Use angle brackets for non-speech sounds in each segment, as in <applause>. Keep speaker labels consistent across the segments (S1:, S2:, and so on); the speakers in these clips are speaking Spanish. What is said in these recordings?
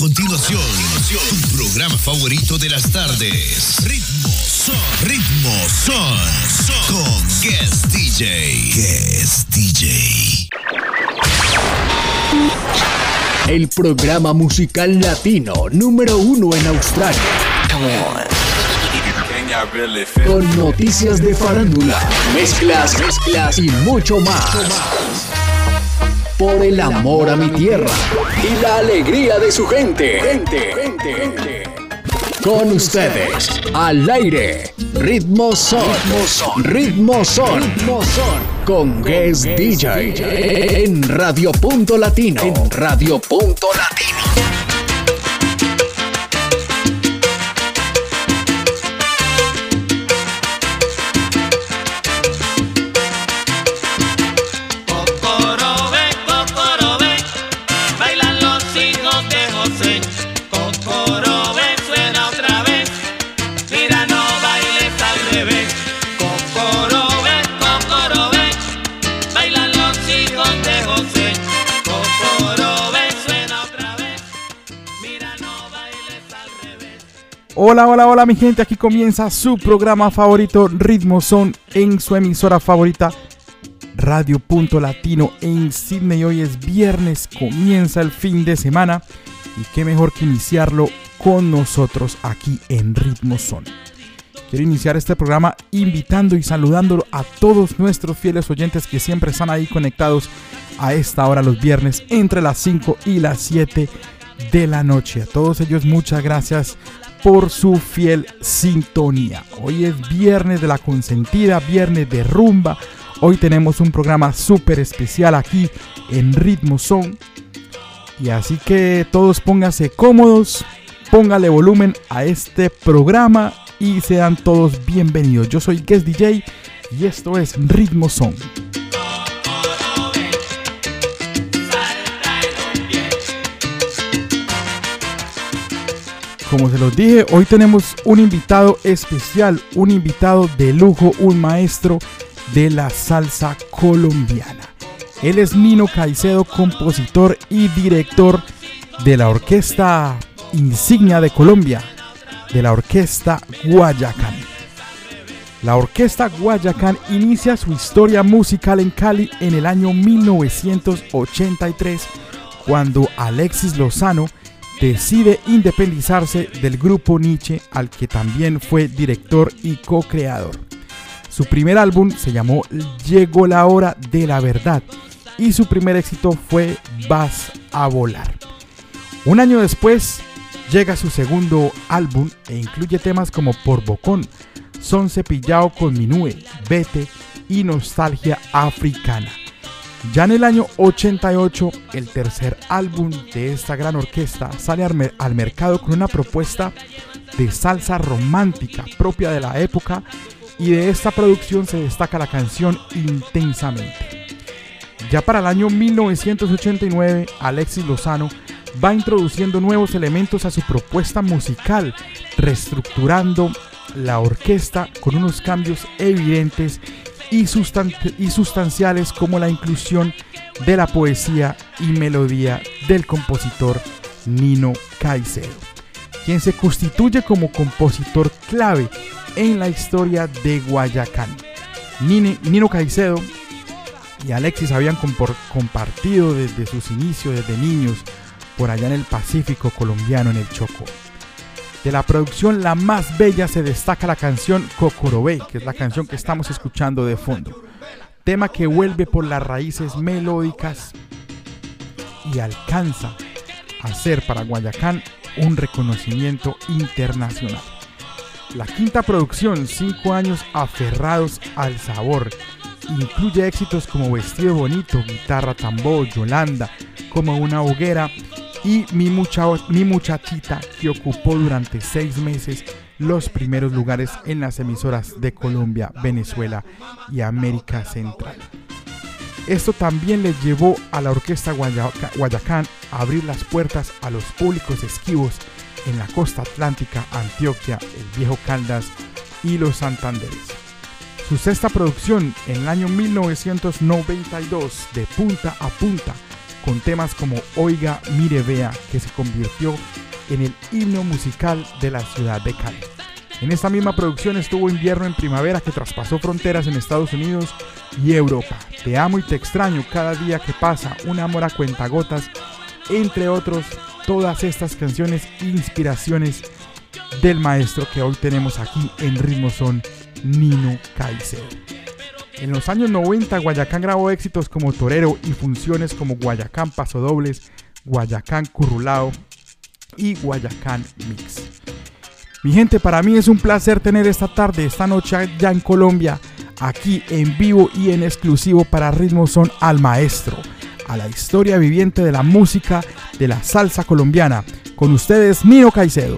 S1: continuación, tu programa favorito de las tardes. Ritmo Son. Ritmo Son. Con Guest DJ. Guest DJ.
S2: El programa musical latino número uno en Australia. Con noticias de farándula, mezclas, mezclas y mucho más. Por el amor a mi tierra. Y la alegría de su gente. Gente, gente, gente. Con ustedes, al aire, Ritmo Son, Ritmo Son, Ritmo Son, con Guest DJ en Radio Punto Latino, en Radio Punto Latino.
S3: Hola, hola, hola mi gente, aquí comienza su programa favorito Ritmo Son en su emisora favorita Radio Punto Latino en Sydney. Hoy es viernes, comienza el fin de semana y qué mejor que iniciarlo con nosotros aquí en Ritmo Son. Quiero iniciar este programa invitando y saludando a todos nuestros fieles oyentes que siempre están ahí conectados a esta hora los viernes entre las 5 y las 7 de la noche. A todos ellos muchas gracias por su fiel sintonía. Hoy es viernes de la consentida, viernes de rumba. Hoy tenemos un programa súper especial aquí en Ritmo Son. Y así que todos pónganse cómodos, póngale volumen a este programa y sean todos bienvenidos. Yo soy Guest DJ y esto es Ritmo Son. Como se los dije, hoy tenemos un invitado especial, un invitado de lujo, un maestro de la salsa colombiana. Él es Nino Caicedo, compositor y director de la orquesta insignia de Colombia, de la orquesta Guayacán. La orquesta Guayacán inicia su historia musical en Cali en el año 1983, cuando Alexis Lozano decide independizarse del grupo Nietzsche, al que también fue director y co-creador. Su primer álbum se llamó Llegó la hora de la verdad y su primer éxito fue Vas a volar. Un año después llega su segundo álbum e incluye temas como Por Bocón, Son Cepillado con Minúe, Vete y Nostalgia Africana. Ya en el año 88, el tercer álbum de esta gran orquesta sale al, mer- al mercado con una propuesta de salsa romántica propia de la época y de esta producción se destaca la canción Intensamente. Ya para el año 1989, Alexis Lozano va introduciendo nuevos elementos a su propuesta musical, reestructurando la orquesta con unos cambios evidentes y, sustan- y sustanciales como la inclusión de la poesía y melodía del compositor Nino Caicedo, quien se constituye como compositor clave en la historia de Guayacán. Nino Caicedo y Alexis habían compartido desde sus inicios, desde niños, por allá en el Pacífico colombiano, en el Chocó. De la producción La Más Bella se destaca la canción Cocorobé, que es la canción que estamos escuchando de fondo. Tema que vuelve por las raíces melódicas y alcanza a ser para Guayacán un reconocimiento internacional. La quinta producción, cinco años aferrados al sabor, incluye éxitos como Vestido Bonito, Guitarra Tambor, Yolanda, Como una hoguera y Mi, Mi Muchachita, que ocupó durante seis meses los primeros lugares en las emisoras de Colombia, Venezuela y América Central. Esto también le llevó a la orquesta Guayacán a abrir las puertas a los públicos esquivos en la costa atlántica, Antioquia, el Viejo Caldas y los Santanderes. Su sexta producción en el año 1992, de punta a punta, con temas como Oiga, Mire, Vea, que se convirtió en el himno musical de la ciudad de Cali. En esta misma producción estuvo Invierno en Primavera que traspasó fronteras en Estados Unidos y Europa. Te amo y te extraño cada día que pasa, un amor a cuentagotas, entre otros, todas estas canciones e inspiraciones del maestro que hoy tenemos aquí en ritmo son Nino Caicedo. En los años 90 Guayacán grabó éxitos como Torero y funciones como Guayacán Pasodobles, Guayacán Currulao y Guayacán Mix. Mi gente, para mí es un placer tener esta tarde, esta noche ya en Colombia, aquí en vivo y en exclusivo para Ritmo Son al maestro, a la historia viviente de la música de la salsa colombiana. Con ustedes, Nino Caicedo.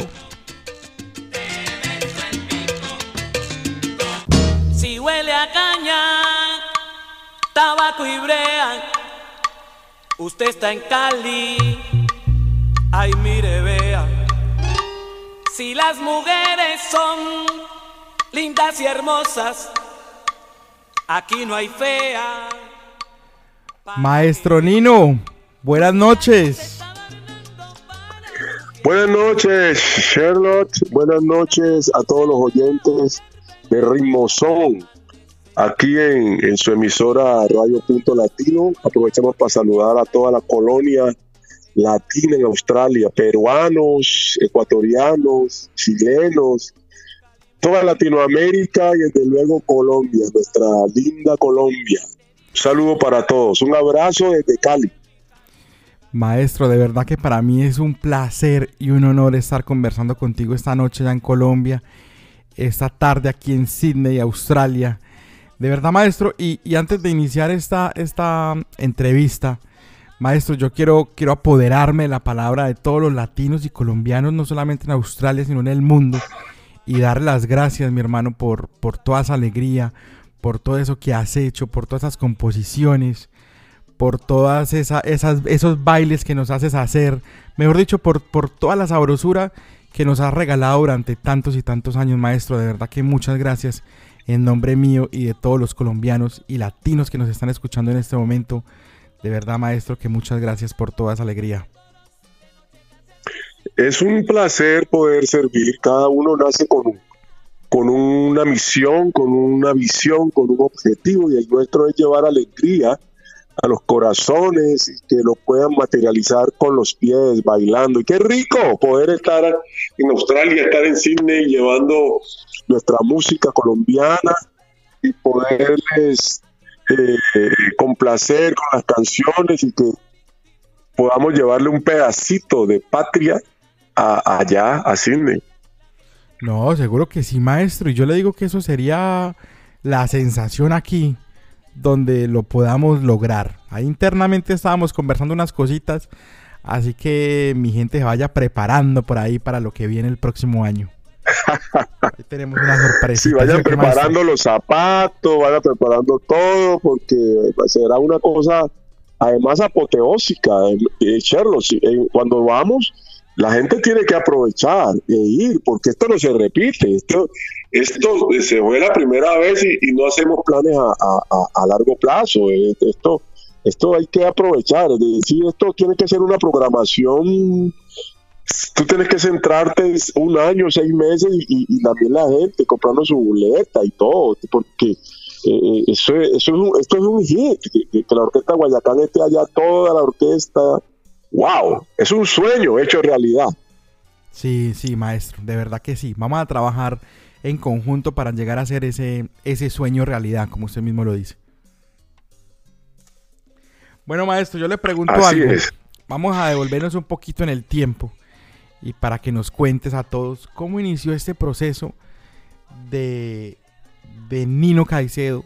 S4: Tabaco y brea, usted está en Cali, ay mire, vea. Si las mujeres son lindas y hermosas, aquí no hay fea.
S3: Maestro Nino, buenas noches.
S5: Buenas noches, Charlotte. Buenas noches a todos los oyentes de Ritmo Son. Aquí en, su emisora Radio Punto Latino, aprovechamos para saludar a toda la colonia latina en Australia, peruanos, ecuatorianos, chilenos, toda Latinoamérica y desde luego Colombia, nuestra linda Colombia. Un saludo para todos, un abrazo desde Cali.
S3: Maestro, de verdad que para mí es un placer y un honor estar conversando contigo esta noche ya en Colombia, esta tarde aquí en Sydney, Australia. De verdad, maestro, y, antes de iniciar esta, esta entrevista, maestro, yo quiero, quiero apoderarme de la palabra de todos los latinos y colombianos, no solamente en Australia, sino en el mundo, y darle las gracias, mi hermano, por, por toda esa alegría, por todo eso que has hecho, por todas esas composiciones, por todas esa, esas, esos bailes que nos haces hacer, mejor dicho, por, por toda la sabrosura que nos has regalado durante tantos y tantos años, maestro. De verdad que muchas gracias en nombre mío y de todos los colombianos y latinos que nos están escuchando en este momento. De verdad, maestro, que muchas gracias por toda esa alegría.
S5: Es un placer poder servir. Cada uno nace con, un- con una misión, con una visión, con un objetivo y el nuestro es llevar alegría a los corazones y que lo puedan materializar con los pies, bailando. Y qué rico poder estar en Australia, estar en Sydney llevando nuestra música colombiana y poderles eh, complacer con las canciones y que podamos llevarle un pedacito de patria a- allá, a Sydney.
S3: No, seguro que sí, maestro. Y yo le digo que eso sería la sensación aquí donde lo podamos lograr. Ahí internamente estábamos conversando unas cositas. Así que mi gente se vaya preparando por ahí para lo que viene el próximo año. Ahí tenemos una sorpresa.
S5: Sí, vayan preparando los zapatos, vayan preparando todo, porque será una cosa, además, apoteósica. Eh, eh, Sherlock, eh, cuando vamos, la gente tiene que aprovechar e ir, porque esto no se repite. Esto, esto se fue la primera vez y, y no hacemos planes a, a- a- a largo plazo. Eh, Esto, esto hay que aprovechar. Es decir, esto tiene que ser una programación tú tienes que centrarte un año, seis meses y, y- y también la gente comprando su boleta y todo, porque eh, eso, esto es un hit, que, que- que la orquesta Guayacán esté allá, toda la orquesta, wow, es un sueño hecho realidad.
S3: Sí, sí, maestro, de verdad que sí. Vamos a trabajar en conjunto para llegar a hacer ese, ese sueño realidad, como usted mismo lo dice. Bueno, maestro, yo le pregunto
S5: Así
S3: algo.
S5: es.
S3: Vamos a devolvernos un poquito en el tiempo y para que nos cuentes a todos cómo inició este proceso de, de Nino Caicedo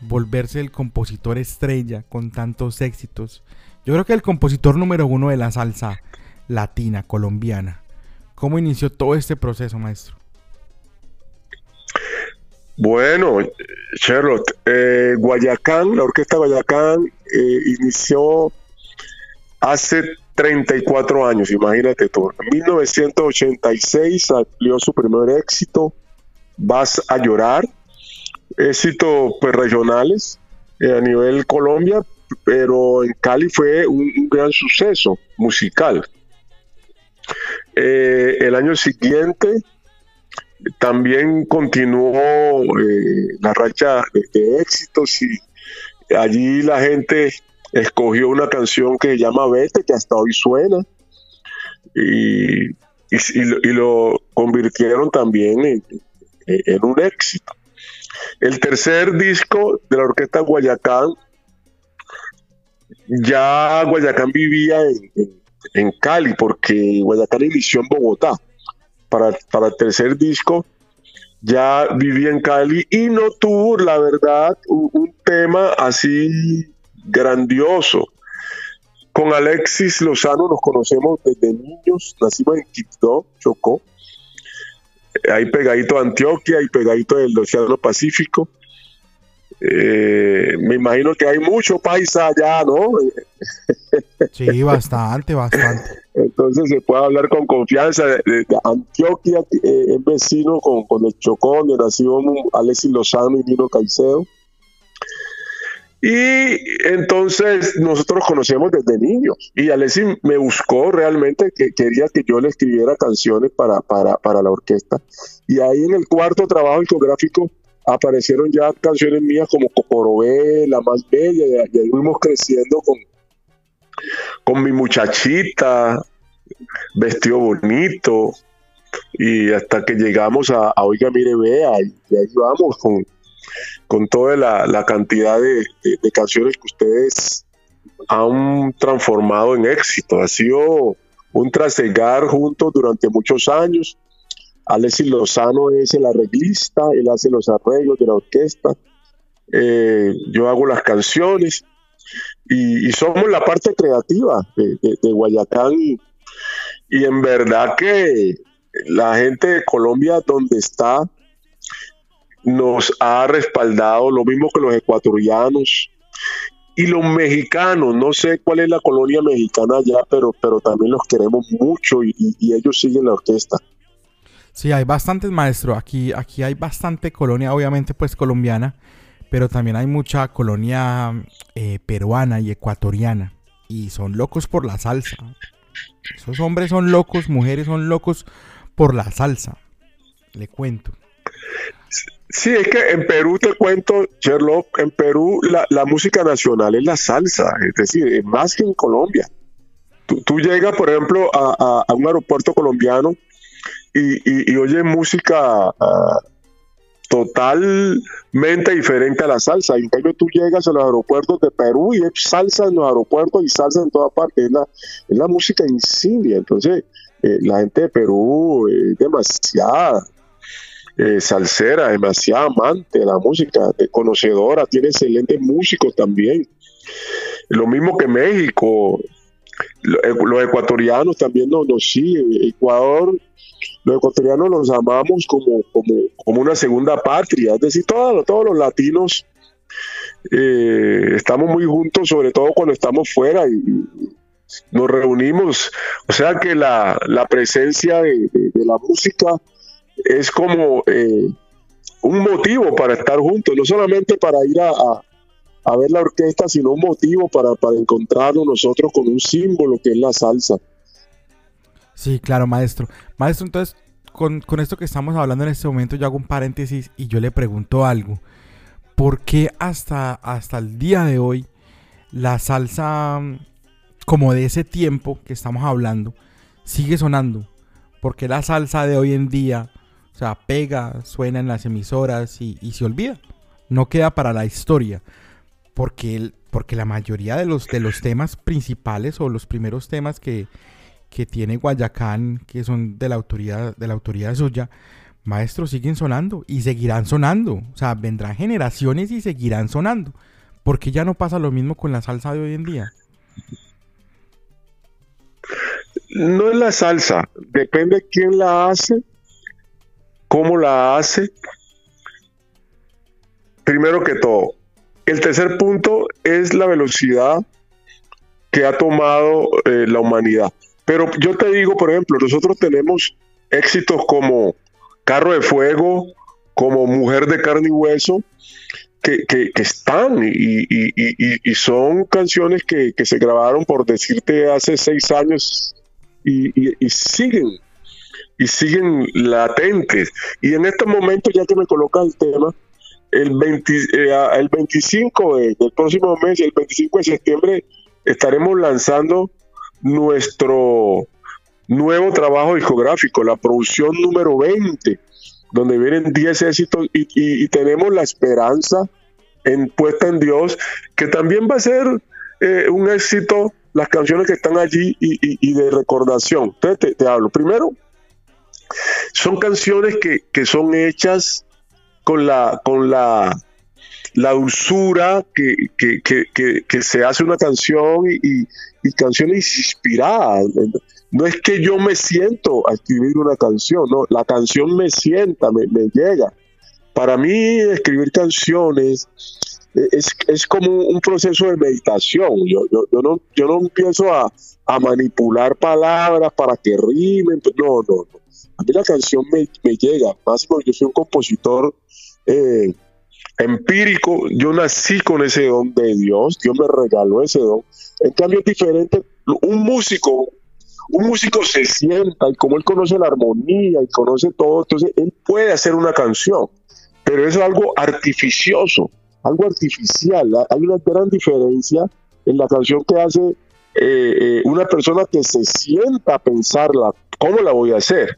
S3: volverse el compositor estrella con tantos éxitos. Yo creo que el compositor número uno de la salsa latina, colombiana. ¿Cómo inició todo este proceso, maestro?
S5: Bueno, Charlotte, eh, Guayacán, la orquesta Guayacán eh, inició hace 34 años, imagínate tú. En 1986 salió su primer éxito, Vas a llorar, éxito pues, regionales eh, a nivel Colombia, pero en Cali fue un, gran suceso musical. Eh, el año siguiente también continuó eh, la racha de, éxitos y allí la gente escogió una canción que se llama Vete, que hasta hoy suena, y, lo, convirtieron también en, en un éxito. El tercer disco de la orquesta Guayacán, ya Guayacán vivía en, Cali, porque Guayacán inició en Bogotá. Para, para el tercer disco ya vivía en Cali y no tuvo, la verdad, un, tema así grandioso. Con Alexis Lozano nos conocemos desde niños, nacimos en Quito, Chocó, ahí pegadito a Antioquia y pegadito del Océano Pacífico. Eh, me imagino que hay mucho paisa allá, ¿no? <laughs>
S3: Sí, bastante, bastante.
S5: Entonces se puede hablar con confianza. De, Antioquia eh, es vecino con, con, el Chocón, de nació Alexis Lozano y Nino Caicedo. Y entonces nosotros conocíamos desde niños y Alessi me buscó realmente que quería que yo le escribiera canciones para, para, la orquesta. Y ahí en el cuarto trabajo discográfico aparecieron ya canciones mías como Cocorobé, La Más Bella, y, ahí fuimos creciendo con, con mi muchachita, vestido bonito, y hasta que llegamos a, Oiga Mire Vea, y ahí vamos con con toda la, cantidad de, canciones que ustedes han transformado en éxito. Ha sido un trasegar juntos durante muchos años. Alexis Lozano es el arreglista, él hace los arreglos de la orquesta, eh, yo hago las canciones y, somos la parte creativa de, Guayacán y en verdad que la gente de Colombia donde está nos ha respaldado, lo mismo que los ecuatorianos y los mexicanos. No sé cuál es la colonia mexicana allá, pero, pero también los queremos mucho y, ellos siguen la orquesta.
S3: Sí, hay bastantes maestros. Aquí, aquí hay bastante colonia, obviamente, pues colombiana, pero también hay mucha colonia eh, peruana y ecuatoriana. Y son locos por la salsa. Esos hombres son locos, mujeres son locos por la salsa. Le cuento.
S5: Sí, es que en Perú te cuento, Sherlock, en Perú la, música nacional es la salsa, es decir, más que en Colombia. Tú, llegas, por ejemplo, a, un aeropuerto colombiano y, y, oyes música ah, totalmente diferente a la salsa. En cambio, tú llegas a los aeropuertos de Perú y es salsa en los aeropuertos y salsa en toda parte. Es la, es la música insignia. Entonces, eh, la gente de Perú es demasiada eh, salsera, demasiado amante de la música, de conocedora, tiene excelentes músicos también. Lo mismo que México, eh, los ecuatorianos también nos, siguen. Ecuador, los ecuatorianos los amamos como, como, una segunda patria, es decir, todos, todos los latinos eh, estamos muy juntos, sobre todo cuando estamos fuera y, nos reunimos. O sea que la, presencia de la música es como eh, un motivo para estar juntos, no solamente para ir a, a, ver la orquesta, sino un motivo para, para encontrarnos nosotros con un símbolo que es la salsa.
S3: Sí, claro, maestro. Maestro, entonces, con, con, esto que estamos hablando en este momento, yo hago un paréntesis y yo le pregunto algo. ¿Por qué hasta, hasta el día de hoy la salsa, como de ese tiempo que estamos hablando, sigue sonando? ¿Por qué la salsa de hoy en día sea, pega, suena en las emisoras y, se olvida. No queda para la historia. Porque, porque la mayoría de los, de los temas principales o los primeros temas que, tiene Guayacán, que son de la autoridad, de la autoridad suya, maestros siguen sonando y seguirán sonando. O sea, vendrán generaciones y seguirán sonando. porque ya no pasa lo mismo con la salsa de hoy en día?
S5: No es la salsa, depende quién la hace ¿Cómo la hace? Primero que todo, el tercer punto es la velocidad que ha tomado eh, la humanidad. Pero yo te digo, por ejemplo, nosotros tenemos éxitos como Carro de Fuego, como Mujer de Carne y Hueso, que, están y, son canciones que, se grabaron, por decirte, hace seis años y, siguen, y siguen latentes. Y en este momento, ya que me coloca el tema, el, 20, eh, el 25 del próximo mes, el 25 de septiembre, estaremos lanzando nuestro nuevo trabajo discográfico, la producción número 20 donde vienen 10 éxitos y, tenemos la esperanza en puesta en Dios, que también va a ser eh, un éxito las canciones que están allí y, de recordación. Entonces te, hablo. Primero, son canciones que, son hechas con la, con la, la dulzura que, que, se hace una canción y, canciones inspiradas. No es que yo me siento a escribir una canción, no, la canción me sienta, me, llega. Para mí escribir canciones es, como un proceso de meditación. Yo, yo, no, yo no empiezo a, manipular palabras para que rimen. No, no, no. A mí la canción me, llega, más porque yo soy un compositor eh, empírico. Yo nací con ese don de Dios, Dios me regaló ese don. En cambio es diferente. Un músico un músico se sienta y como él conoce la armonía y conoce todo, entonces él puede hacer una canción, pero es algo artificioso, algo artificial. Hay una gran diferencia en la canción que hace eh, eh, una persona que se sienta a pensarla, ¿cómo la voy a hacer?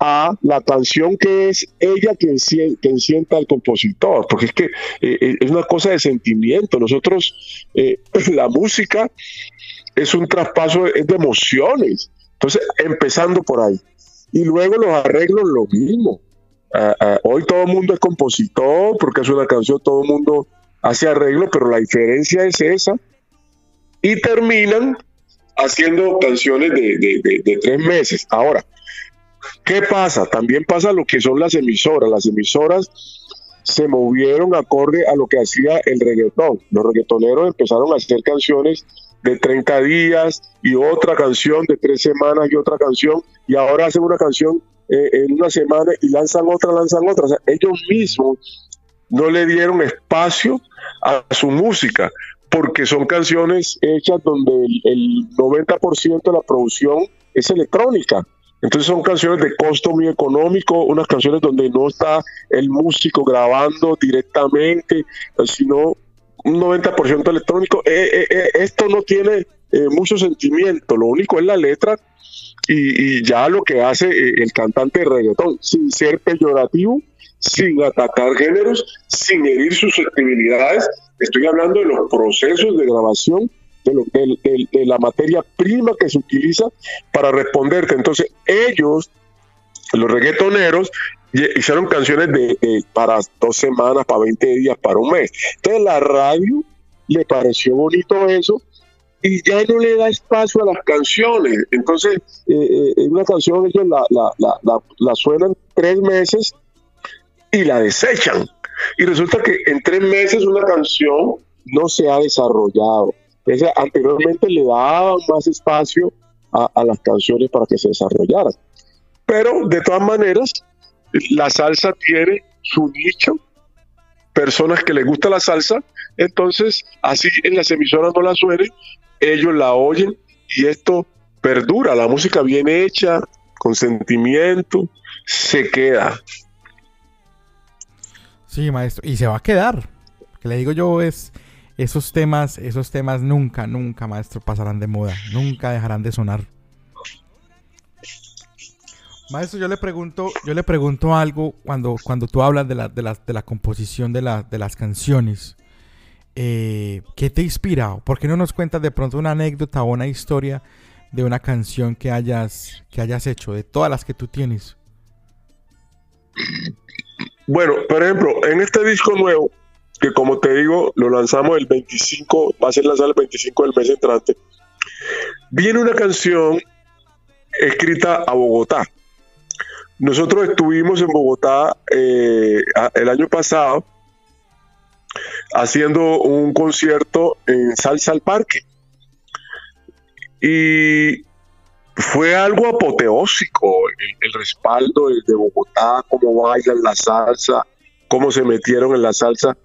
S5: a la canción que es ella quien, quien sienta al compositor, porque es que eh, es una cosa de sentimiento. Nosotros, <clears throat> la música es un traspaso de, emociones. Entonces, empezando por ahí. Y luego los arreglos, lo mismo. Hoy todo el mundo es compositor porque es una canción, todo el mundo hace arreglo, pero la diferencia es esa. Y terminan haciendo canciones de, tres meses. Ahora, ¿qué pasa? También pasa lo que son las emisoras. Las emisoras se movieron acorde a lo que hacía el reggaetón. Los reggaetoneros empezaron a hacer canciones de 30 días y otra canción de tres semanas y otra canción y ahora hacen una canción eh, en una semana y lanzan otra, lanzan otra. Ellos mismos no le dieron espacio a su música porque son canciones hechas donde el, 90% de la producción es electrónica. Entonces son canciones de costo muy económico, unas canciones donde no está el músico grabando directamente, sino un 90% electrónico. Eh, eh, eh, esto no tiene mucho sentimiento, lo único es la letra y, ya lo que hace el cantante de reggaetón, sin ser peyorativo, sin atacar géneros, sin herir susceptibilidades. Estoy hablando de los procesos de grabación, de, de la materia prima que se utiliza para responderte. Entonces, ellos los reggaetoneros hicieron canciones de, para dos semanas, para 20 días, para un mes. Entonces la radio le pareció bonito eso y ya no le da espacio a las canciones. Entonces, eh, eh una canción ellos la, la, la, suenan tres meses y la desechan. Y resulta que en tres meses una canción no se ha desarrollado. anteriormente le daban más espacio a, las canciones para que se desarrollaran. Pero de todas maneras, la salsa tiene su nicho, personas que les gusta la salsa, entonces así en las emisoras no la suenen, ellos la oyen y esto perdura, la música bien hecha, con sentimiento, se queda.
S3: Sí, maestro, y se va a quedar. que le digo yo es esos temas, esos temas nunca, nunca, maestro, pasarán de moda, nunca dejarán de sonar. Maestro, yo le pregunto, yo le pregunto algo cuando, cuando tú hablas de la, de de la composición de, de las canciones. Eh, ¿Qué te inspira? ¿Por qué no nos cuentas de pronto una anécdota o una historia de una canción que hayas, que hayas hecho, de todas las que tú tienes?
S5: Bueno, por ejemplo, en este disco nuevo, que como te digo, lo lanzamos el 25, va a ser lanzado el 25 del mes entrante, viene una canción escrita a Bogotá. Nosotros estuvimos en Bogotá eh, el año pasado haciendo un concierto en Salsa al Parque. Y fue algo apoteósico el, respaldo de, Bogotá, cómo bailan la salsa, cómo se metieron en la salsa.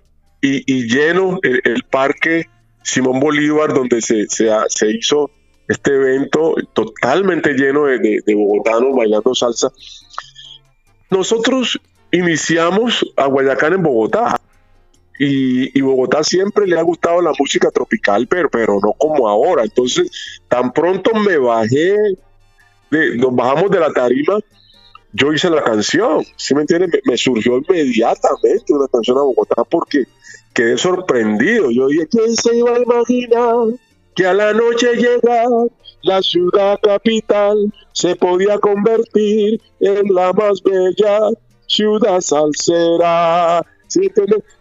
S5: y, lleno el, parque Simón Bolívar, donde se, se, hizo este evento totalmente lleno de, de, bogotanos bailando salsa. Nosotros iniciamos a Guayacán en Bogotá. Y, Bogotá siempre le ha gustado la música tropical, pero, pero no como ahora. Entonces, tan pronto me bajé, nos bajamos de la tarima, yo hice la canción, ¿sí me entiendes? Me, surgió inmediatamente una canción a Bogotá porque quedé sorprendido. Yo dije, ¿quién se iba a imaginar que a la noche llegar la ciudad capital se podía convertir en la más bella ciudad salsera? ¿Sí?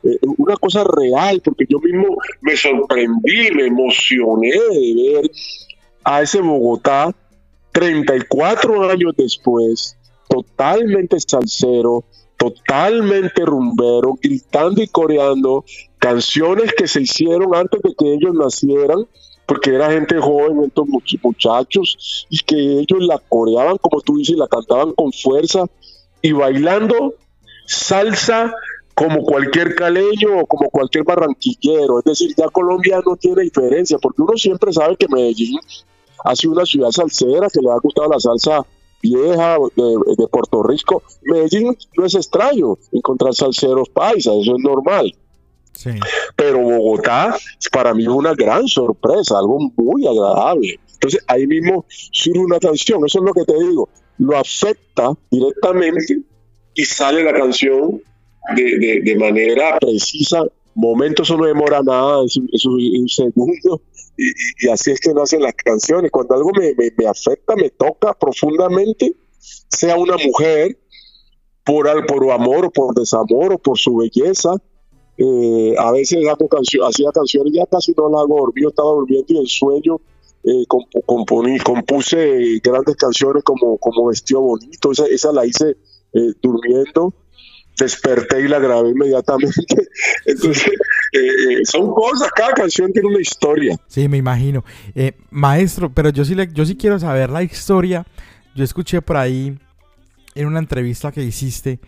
S5: Eh, una cosa real, porque yo mismo me sorprendí, me emocioné de ver a ese Bogotá 34 años después, totalmente salsero, totalmente rumbero, gritando y coreando canciones que se hicieron antes de que ellos nacieran, porque era gente joven, estos muchachos, y que ellos la coreaban, como tú dices, la cantaban con fuerza y bailando salsa como cualquier caleño o como cualquier barranquillero. Es decir, ya Colombia no tiene diferencia, porque uno siempre sabe que Medellín ha sido una ciudad salsera, que le ha gustado la salsa vieja de, Puerto Rico. Medellín no es extraño encontrar salseros paisas, eso es normal. Pero Bogotá para mí es una gran sorpresa, algo muy agradable. Entonces ahí mismo surge una canción, eso es lo que te digo, lo afecta directamente y sale la canción de, manera precisa. Momentos eso no demora nada, es, un segundo y, así es que no hacen las canciones. Cuando algo me, afecta, me toca profundamente, sea una mujer, por, por amor o por desamor o por su belleza, eh, a veces hago hacía canciones, ya casi no las hago dormido, estaba durmiendo y en sueño eh, compuse grandes canciones como, como Vestido Bonito, esa, esa la hice eh, durmiendo desperté y la grabé inmediatamente. <laughs> Entonces, eh, eh, son cosas, cada canción tiene una historia.
S3: Sí, me imagino. Eh, maestro, pero yo sí, le, yo sí quiero saber la historia. Yo escuché por ahí en una entrevista que hiciste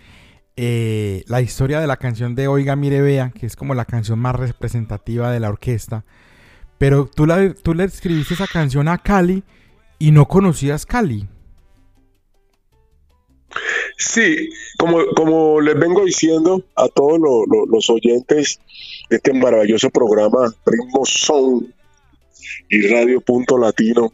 S3: la historia de la canción de Oiga, mire, vea, que es como la canción más representativa de la orquesta. Pero tú, la, tú le escribiste esa canción a Cali y no conocías Cali.
S5: Sí, como, como les vengo diciendo a todos los oyentes de este maravilloso programa, Ritmo Son y Radio Punto Latino,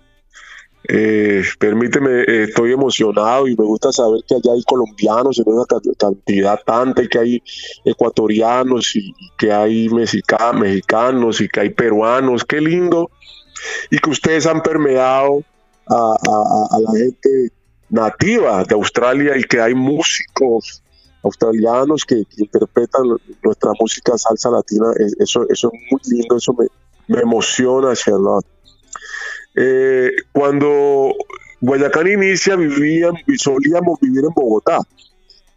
S5: eh, permíteme, eh, estoy emocionado y me gusta saber que allá hay colombianos en una cantidad tanta y que hay ecuatorianos y, que hay mexicanos y que hay peruanos, qué lindo, y que ustedes han permeado a la gente nativa de Australia y que hay músicos australianos que, interpretan nuestra música salsa latina. Eso, eso es muy lindo, eso me, emociona, Charlotte. Eh, cuando Guayacán inicia, vivían, solíamos vivir en Bogotá.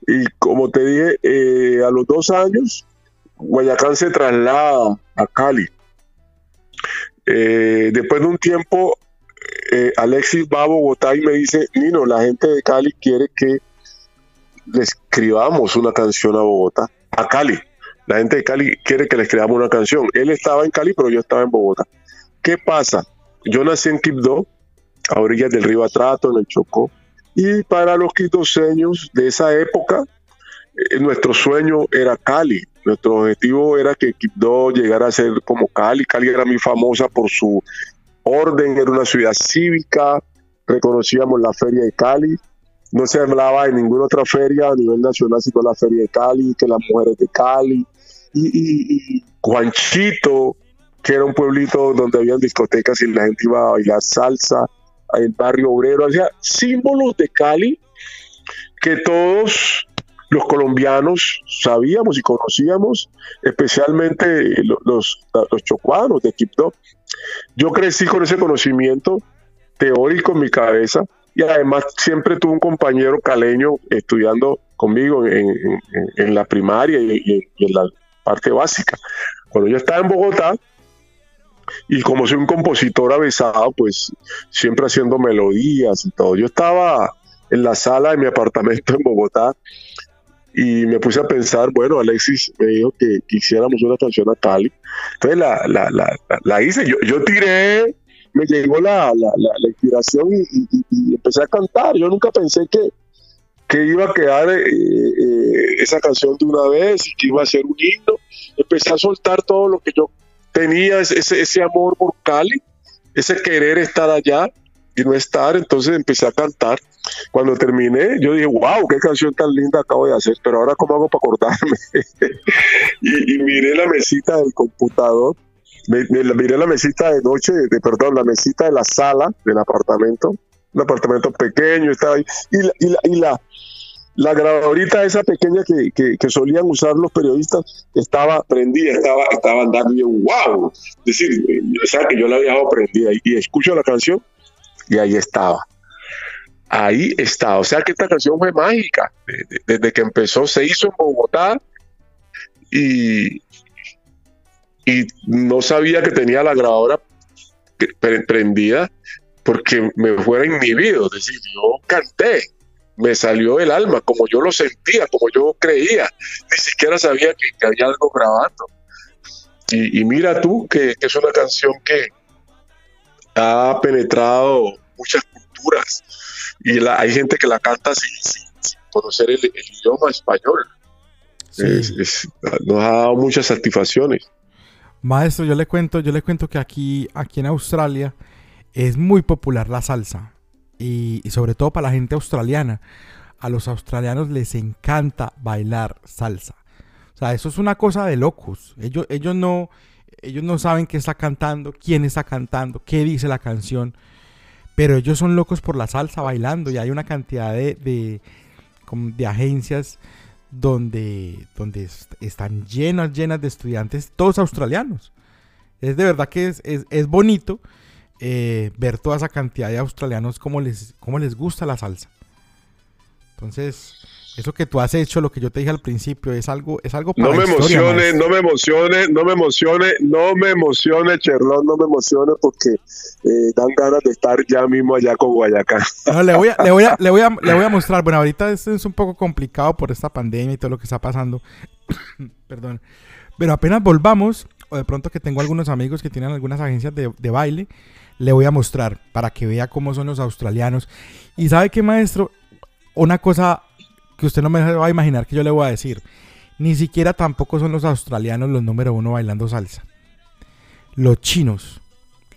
S5: Y como te dije, eh, a los dos años, Guayacán se traslada a Cali. Eh, después de un tiempo, eh, Alexis va a Bogotá y me dice, Nino, la gente de Cali quiere que le escribamos una canción a Bogotá, a Cali. La gente de Cali quiere que le escribamos una canción. Él estaba en Cali, pero yo estaba en Bogotá. ¿Qué pasa? Yo nací en Quibdó, a orillas del río Atrato, en el Chocó, y para los quibdoseños de esa época, eh, nuestro sueño era Cali. Nuestro objetivo era que Quibdó llegara a ser como Cali. Cali era muy famosa por su orden, era una ciudad cívica, reconocíamos la feria de Cali, no se hablaba de ninguna otra feria a nivel nacional sino la feria de Cali, que las mujeres de Cali, y, Juanchito, que era un pueblito donde habían discotecas y la gente iba a bailar salsa, el barrio obrero, o sea, símbolos de Cali que todos los colombianos sabíamos y conocíamos, especialmente los, los, chocuanos de Quibdó. Yo crecí con ese conocimiento teórico en mi cabeza y además siempre tuve un compañero caleño estudiando conmigo en, la primaria y, en la parte básica. Cuando yo estaba en Bogotá, y como soy un compositor avesado, pues siempre haciendo melodías y todo. Yo estaba en la sala de mi apartamento en Bogotá y me puse a pensar, bueno, Alexis me dijo que quisiéramos una canción a Cali. Entonces la, la, la, la hice, yo, yo tiré, me llegó la, inspiración y, empecé a cantar. Yo nunca pensé que, que iba a quedar eh, eh, esa canción de una vez y que iba a ser un himno. Empecé a soltar todo lo que yo tenía, ese, ese amor por Cali, ese querer estar allá y no estar, entonces empecé a cantar. Cuando terminé, yo dije, wow, qué canción tan linda acabo de hacer, pero ahora cómo hago para acordarme. <laughs> y, miré la mesita del computador, miré la mesita de noche, de, perdón, la mesita de la sala del apartamento, un apartamento pequeño, estaba ahí, y la, y la, y la, la grabadorita esa pequeña que, que, solían usar los periodistas estaba prendida, estaba, estaba andando y yo, wow, es decir, o que yo la había dejado prendida y escucho la canción y ahí estaba. Ahí estaba. O sea que esta canción fue mágica. Desde que empezó, se hizo en Bogotá y, y no sabía que tenía la grabadora prendida porque me fuera inhibido. Es decir, yo canté, me salió el alma, como yo lo sentía, como yo creía. Ni siquiera sabía que, había algo grabando. Y, mira tú que, que, es una canción que, ha penetrado muchas culturas y hay gente que la canta sin, conocer el, idioma español. nos ha dado muchas satisfacciones.
S3: Maestro, yo le cuento, yo le cuento que aquí, aquí en Australia es muy popular la salsa y, sobre todo para la gente australiana. A los australianos les encanta bailar salsa. O sea, eso es una cosa de locos. Ellos, ellos no, ellos no saben qué está cantando, quién está cantando, qué dice la canción. Pero ellos son locos por la salsa bailando y hay una cantidad de, de, agencias donde, donde están llenas, llenas de estudiantes, todos australianos. Es de verdad que es, es, bonito eh, ver toda esa cantidad de australianos como les, cómo les gusta la salsa. Entonces, eso que tú has hecho, lo que yo te dije al principio, es algo, es algo
S5: para No me emocione, no me emocione, no me emocione, no me emocione, Cherlón, no me emocione porque eh, dan ganas de estar ya mismo allá con Guayacán.
S3: le, voy a, le, voy a, le, voy a, le voy a <laughs> mostrar, bueno, ahorita esto es un poco complicado por esta pandemia y todo lo que está pasando. <coughs> Perdón. Pero apenas volvamos, o de pronto que tengo algunos amigos que tienen algunas agencias de, de baile, le voy a mostrar para que vea cómo son los australianos. Y sabe qué, maestro, una cosa que usted no me va a imaginar que yo le voy a decir. Ni siquiera tampoco son los australianos los número uno bailando salsa. Los chinos,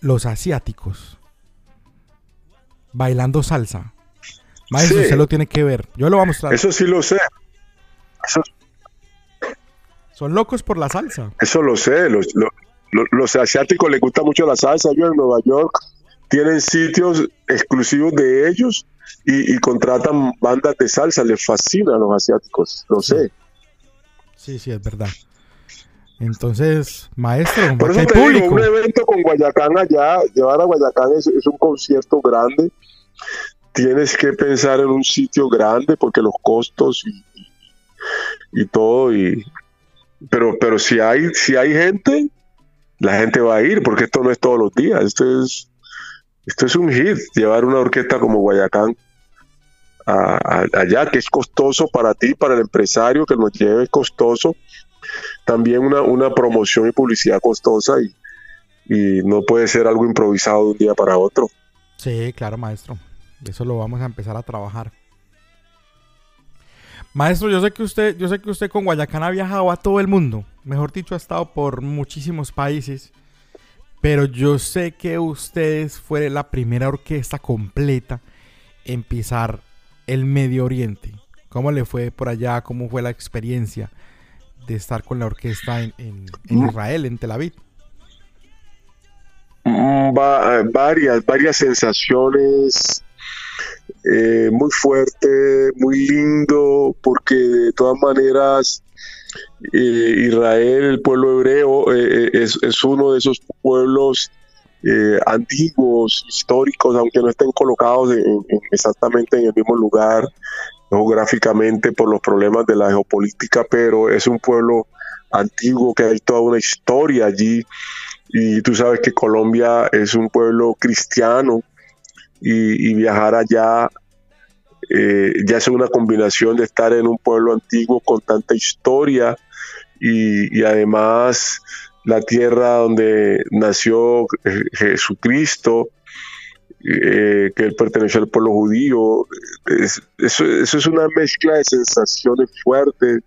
S3: los asiáticos, bailando salsa. Maestro, usted lo tiene que ver. Yo lo voy a mostrar.
S5: Eso sí lo sé.
S3: Son locos por la salsa.
S5: Eso lo sé. Los, los asiáticos les gusta mucho la salsa. Yo en Nueva York tienen sitios exclusivos de ellos y, contratan bandas de salsa, les fascina a los asiáticos, lo sé.
S3: Sí, sí, es verdad. Entonces, maestro,
S5: por eso te digo, un evento con Guayacán allá, llevar a Guayacán es, un concierto grande. Tienes que pensar en un sitio grande porque los costos y, y todo y pero pero si hay si hay gente, la gente va a ir porque esto no es todos los días, esto es esto es un hit, llevar una orquesta como Guayacán allá, que es costoso para ti, para el empresario que nos lleve, es costoso. También una, una promoción y publicidad costosa y, y no puede ser algo improvisado de un día para otro.
S3: Sí, claro, maestro. Eso lo vamos a empezar a trabajar. Maestro, yo sé que usted, yo sé que usted con Guayacán ha viajado a todo el mundo. Mejor dicho, ha estado por muchísimos países. Pero yo sé que ustedes fue la primera orquesta completa en pisar el Medio Oriente. ¿Cómo le fue por allá? ¿Cómo fue la experiencia de estar con la orquesta en, mm. Israel, en Tel Aviv?
S5: Mm, varias, varias sensaciones. Eh, muy fuerte, muy lindo, porque de todas maneras eh, Israel, el pueblo hebreo, eh, es, uno de esos pueblos antiguos, históricos, aunque no estén colocados exactamente en el mismo lugar geográficamente por los problemas de la geopolítica, pero es un pueblo antiguo que hay toda una historia allí. Y tú sabes que Colombia es un pueblo cristiano y, viajar allá eh, ya es una combinación de estar en un pueblo antiguo con tanta historia y, además la tierra donde nació Jesucristo, eh, que él perteneció al pueblo judío. eso, es una mezcla de sensaciones fuertes.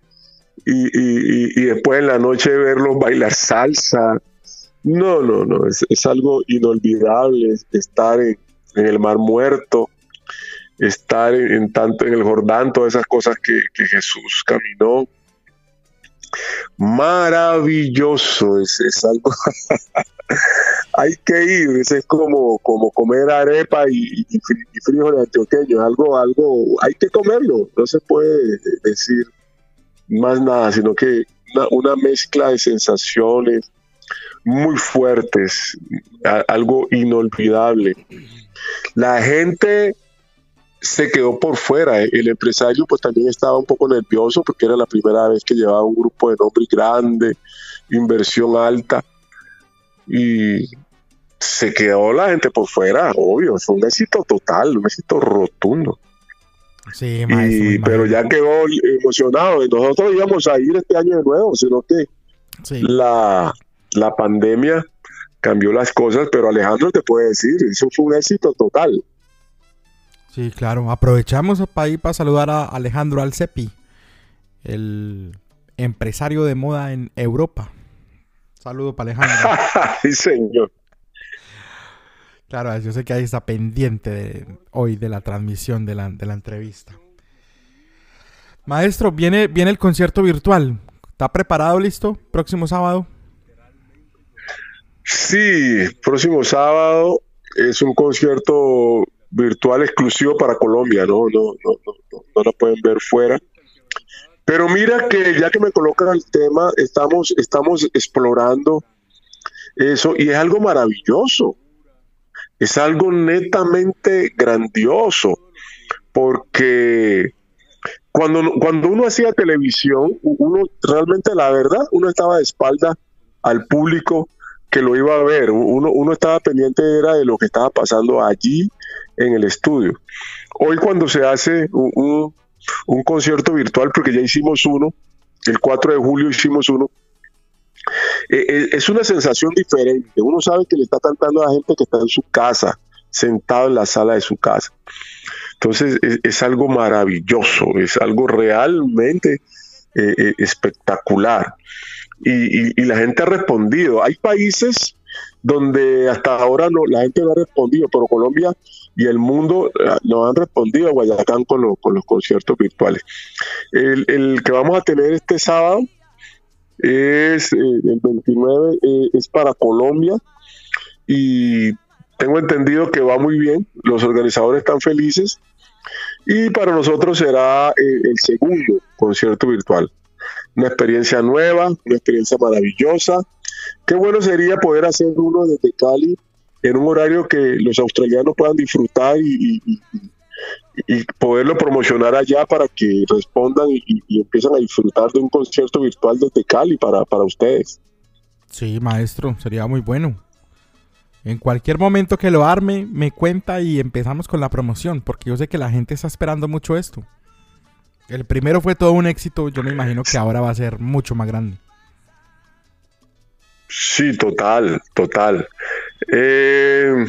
S5: Y, después en la noche verlos bailar salsa. No, no, no, es, algo inolvidable estar en, el Mar Muerto, estar en, tanto en el Jordán, todas esas cosas que, Jesús caminó maravilloso, es, es algo, <laughs> hay que ir, es, como, como comer arepa y, y, frijoles antioqueños, algo, algo, hay que comerlo, no se puede decir más nada, sino que una mezcla de sensaciones muy fuertes, algo inolvidable. La gente se quedó por fuera. El empresario pues también estaba un poco nervioso porque era la primera vez que llevaba un grupo de nombres grande, inversión alta y se quedó la gente por fuera, obvio, fue un éxito total, un éxito rotundo.
S3: Sí,
S5: pero ya quedó emocionado. Nosotros íbamos a ir este año de nuevo, sino que la, la pandemia cambió las cosas, pero Alejandro te puede decir, eso fue un éxito total.
S3: Sí, claro. Aprovechamos para ir para saludar a Alejandro Alcepi, el empresario de moda en Europa. Saludo para Alejandro. <laughs>
S5: sí, señor.
S3: Claro, yo sé que ahí está pendiente hoy de la transmisión de la, entrevista. Maestro, viene, viene el concierto virtual. ¿Está preparado, listo? Próximo sábado.
S5: Sí, próximo sábado es un concierto virtual exclusivo para Colombia, ¿no? No, no, no, no, la pueden ver fuera. Pero mira que ya que me colocan el tema, estamos, estamos explorando eso y es algo maravilloso. Es algo netamente grandioso. Porque cuando, cuando uno hacía televisión, uno realmente la verdad, uno estaba de espalda al público que lo iba a ver. Uno, uno estaba pendiente era de lo que estaba pasando allí en el estudio. Hoy cuando se hace un, concierto virtual, porque ya hicimos uno, el 4 de julio hicimos uno, eh, eh, es una sensación diferente. Uno sabe que le está cantando a la gente que está en su casa, sentado en la sala de su casa. Entonces es, algo maravilloso, es algo realmente eh, espectacular. Y, y, la gente ha respondido. Hay países donde hasta ahora no, la gente no ha respondido, pero Colombia y el mundo eh, nos han respondido a Guayacán con, los conciertos virtuales. El, que vamos a tener este sábado es eh, el 29, eh, es para Colombia y tengo entendido que va muy bien, los organizadores están felices y para nosotros será el segundo concierto virtual. Una experiencia nueva, una experiencia maravillosa Qué bueno sería poder hacer uno desde Cali en un horario que los australianos puedan disfrutar y, poderlo promocionar allá para que respondan y, empiezan a disfrutar de un concierto virtual desde Cali para, para ustedes.
S3: Sí, maestro, sería muy bueno. En cualquier momento que lo arme, me cuenta y empezamos con la promoción, porque yo sé que la gente está esperando mucho esto. El primero fue todo un éxito, yo me imagino que ahora va a ser mucho más grande.
S5: Sí, total, total. Eh,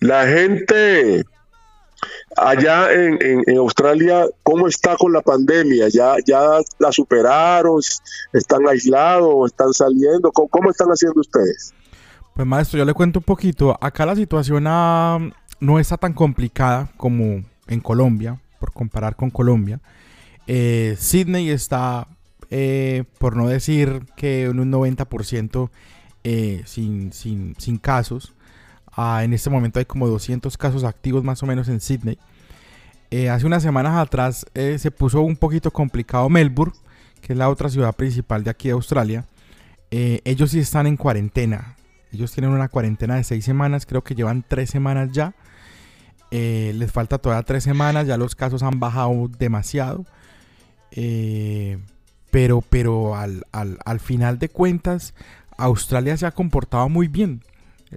S5: la gente allá en, Australia, ¿cómo está con la pandemia? ¿Ya, ya la superaron? ¿Están aislados? ¿Están saliendo? ¿Cómo, están haciendo ustedes?
S3: Pues maestro, yo le cuento un poquito. Acá la situación ah, no está tan complicada como en Colombia, por comparar con Colombia. Eh, Sydney está eh, por no decir que en un 90% eh, sin, sin, casos. Ah, en este momento hay como 200 casos activos más o menos en Sydney. Hace unas semanas atrás se puso un poquito complicado Melbourne, que es la otra ciudad principal de aquí de Australia. ellos sí están en cuarentena. Ellos tienen una cuarentena de seis semanas, creo que llevan tres semanas ya. les falta todavía tres semanas, ya los casos han bajado demasiado. Eh, pero, pero al, final de cuentas, Australia se ha comportado muy bien.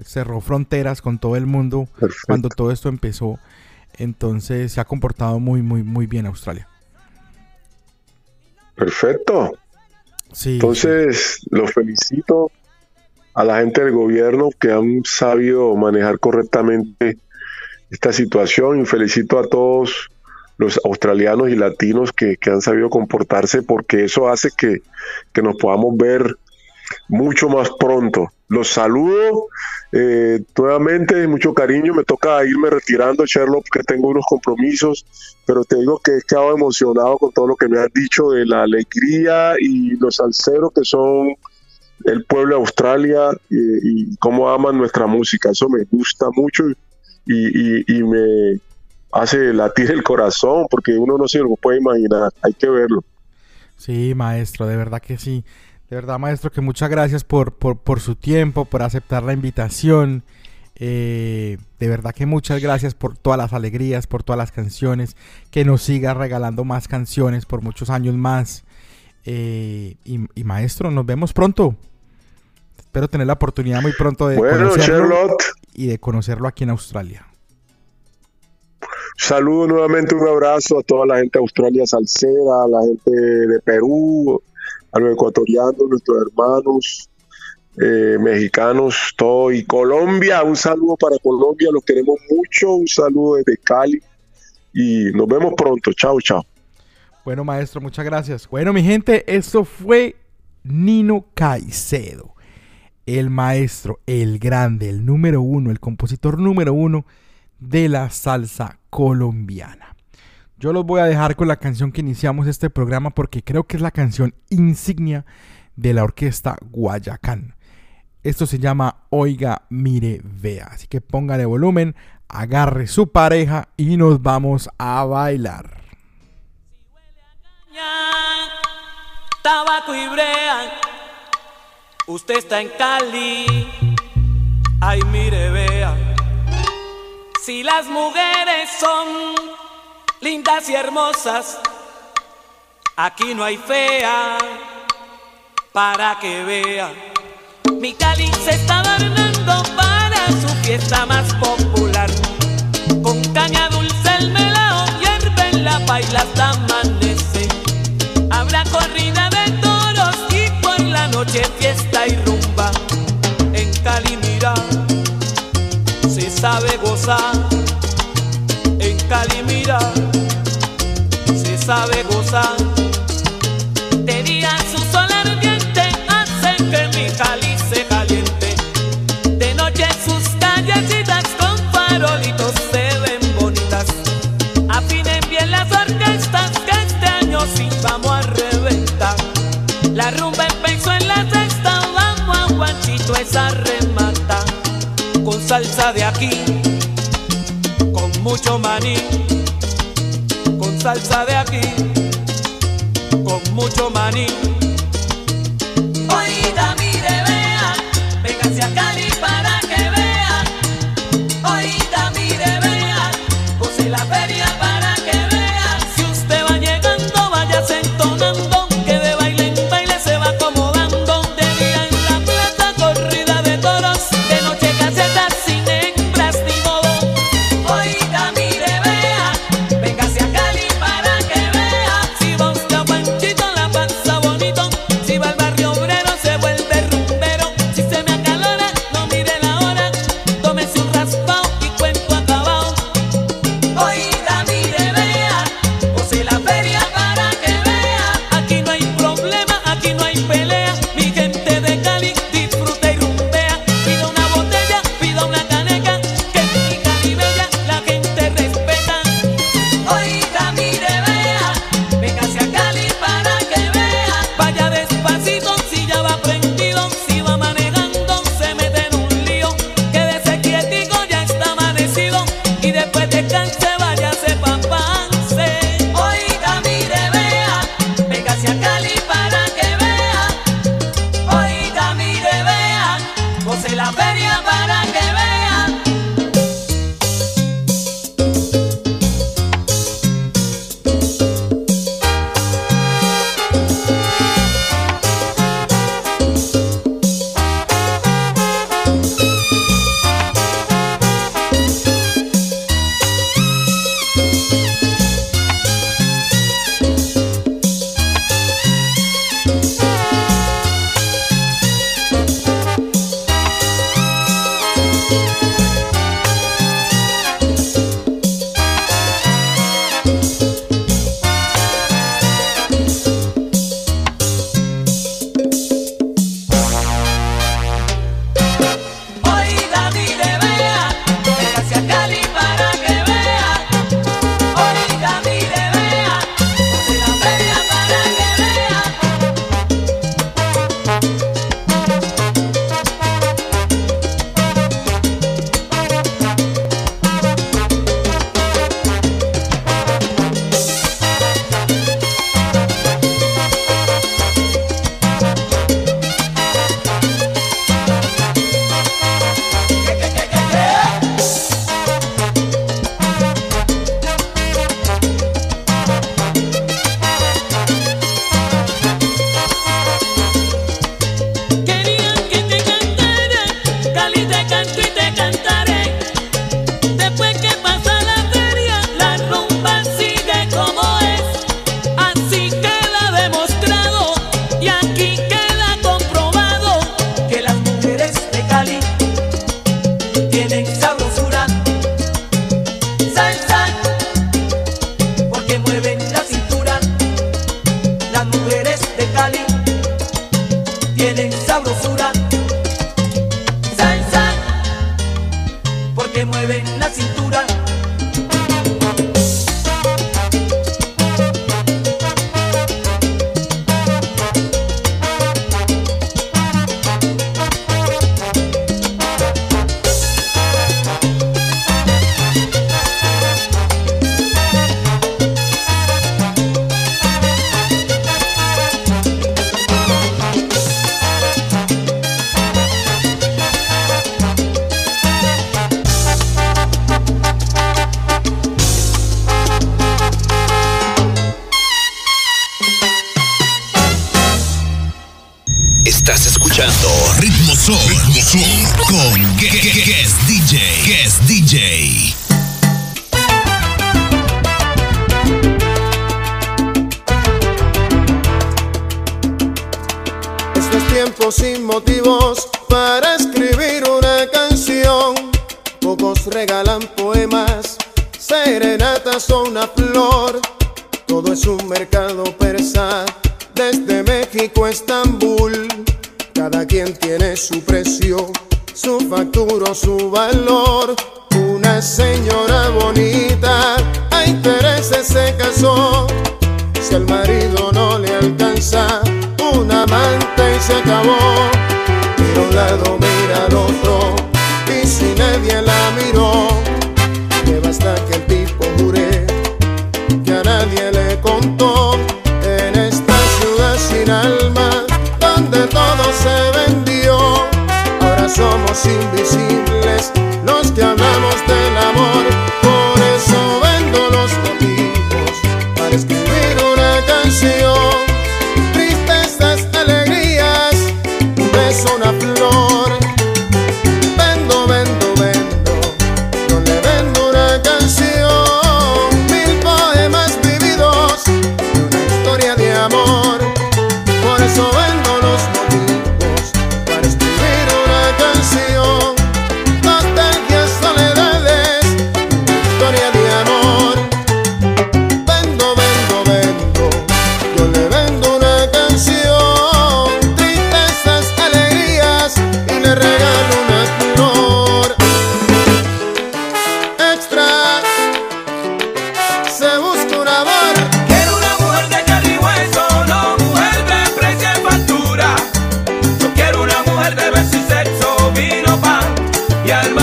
S3: Cerró fronteras con todo el mundo cuando todo esto empezó. Entonces se ha comportado muy, muy, muy bien Australia.
S5: Perfecto. Sí. Entonces, los felicito a la gente del gobierno que han sabido manejar correctamente esta situación y felicito a todos los australianos y latinos que, han sabido comportarse porque eso hace que, que nos podamos ver mucho más pronto. Los saludo eh, nuevamente, mucho cariño. Me toca irme retirando, Sherlock, que tengo unos compromisos, pero te digo que he quedado emocionado con todo lo que me has dicho de la alegría y los salseros que son el pueblo de Australia y, cómo aman nuestra música. Eso me gusta mucho y, y, me hace latir el corazón porque uno no se lo puede imaginar. Hay que verlo.
S3: Sí, maestro, de verdad que sí. De verdad, maestro, que muchas gracias por, por, su tiempo, por aceptar la invitación. Eh, de verdad que muchas gracias por todas las alegrías, por todas las canciones. Que nos siga regalando más canciones por muchos años más. Eh, y, maestro, nos vemos pronto. Espero tener la oportunidad muy pronto de conocerlo y de conocerlo aquí en Australia.
S5: Saludo nuevamente, un abrazo a toda la gente de Australia Salcera, a la gente de Perú, a los ecuatorianos, nuestros hermanos eh, mexicanos, todo. Y Colombia, un saludo para Colombia, los queremos mucho, un saludo desde Cali y nos vemos pronto. Chao, chao.
S3: Bueno, maestro, muchas gracias. Bueno, mi gente, esto fue Nino Caicedo, el maestro, el grande, el número uno, el compositor número uno de la salsa colombiana. Yo los voy a dejar con la canción que iniciamos este programa porque creo que es la canción insignia de la orquesta Guayacán. Esto se llama Oiga, mire, vea. Así que póngale volumen, agarre su pareja y nos vamos a bailar.
S1: Tabaco y brea, usted está en Cali, ay mire, vea. Si las mujeres son lindas y hermosas. Aquí no hay fea para que vea. Mi Cali se está adornando para su fiesta más popular. Con caña dulce el melao hierve en la baila hasta amanece. Habrá corrida de toros y por la noche fiesta y sabe gozar. En Cali mira sabe gozar. De día su sol ardiente hace que mi cáliz se caliente. De noche sus callecitas con salsa de aquí, con mucho maní salsa de aquí, con mucho maní.
S6: Alma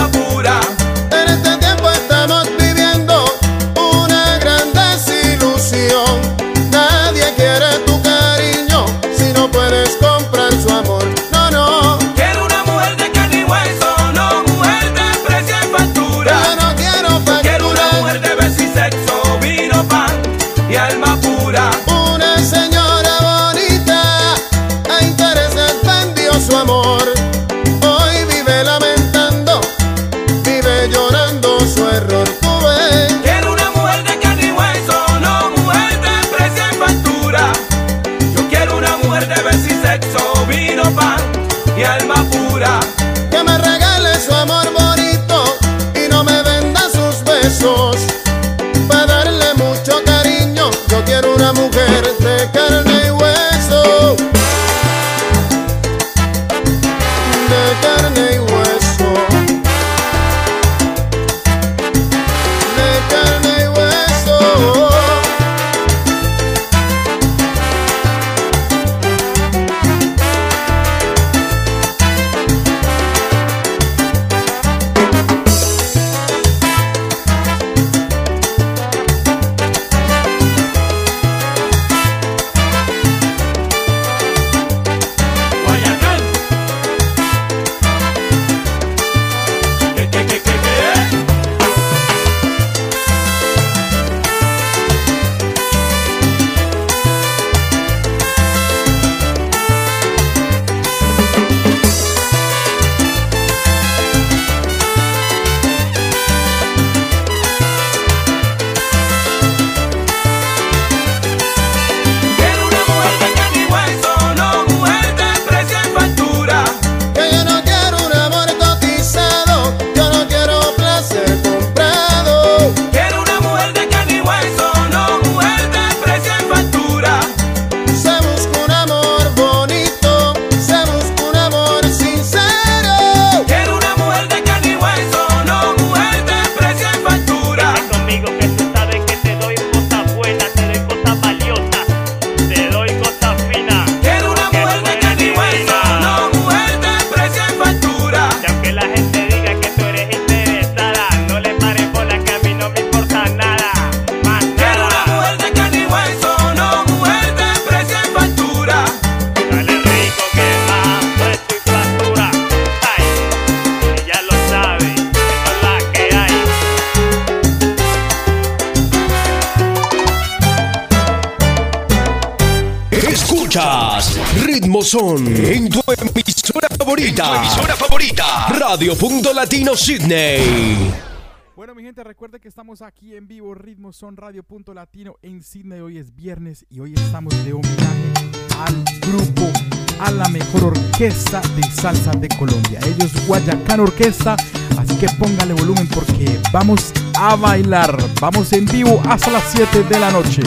S1: favorita. Radio Punto Latino Sydney.
S3: Bueno, mi gente, recuerda que estamos aquí en vivo, Ritmo Son Radio Punto Latino en Sydney. Hoy es viernes y hoy estamos de homenaje al grupo, a la mejor orquesta de salsa de Colombia. Ellos Guayacán Orquesta, así que póngale volumen porque vamos a bailar. Vamos en vivo hasta las 7 de la noche.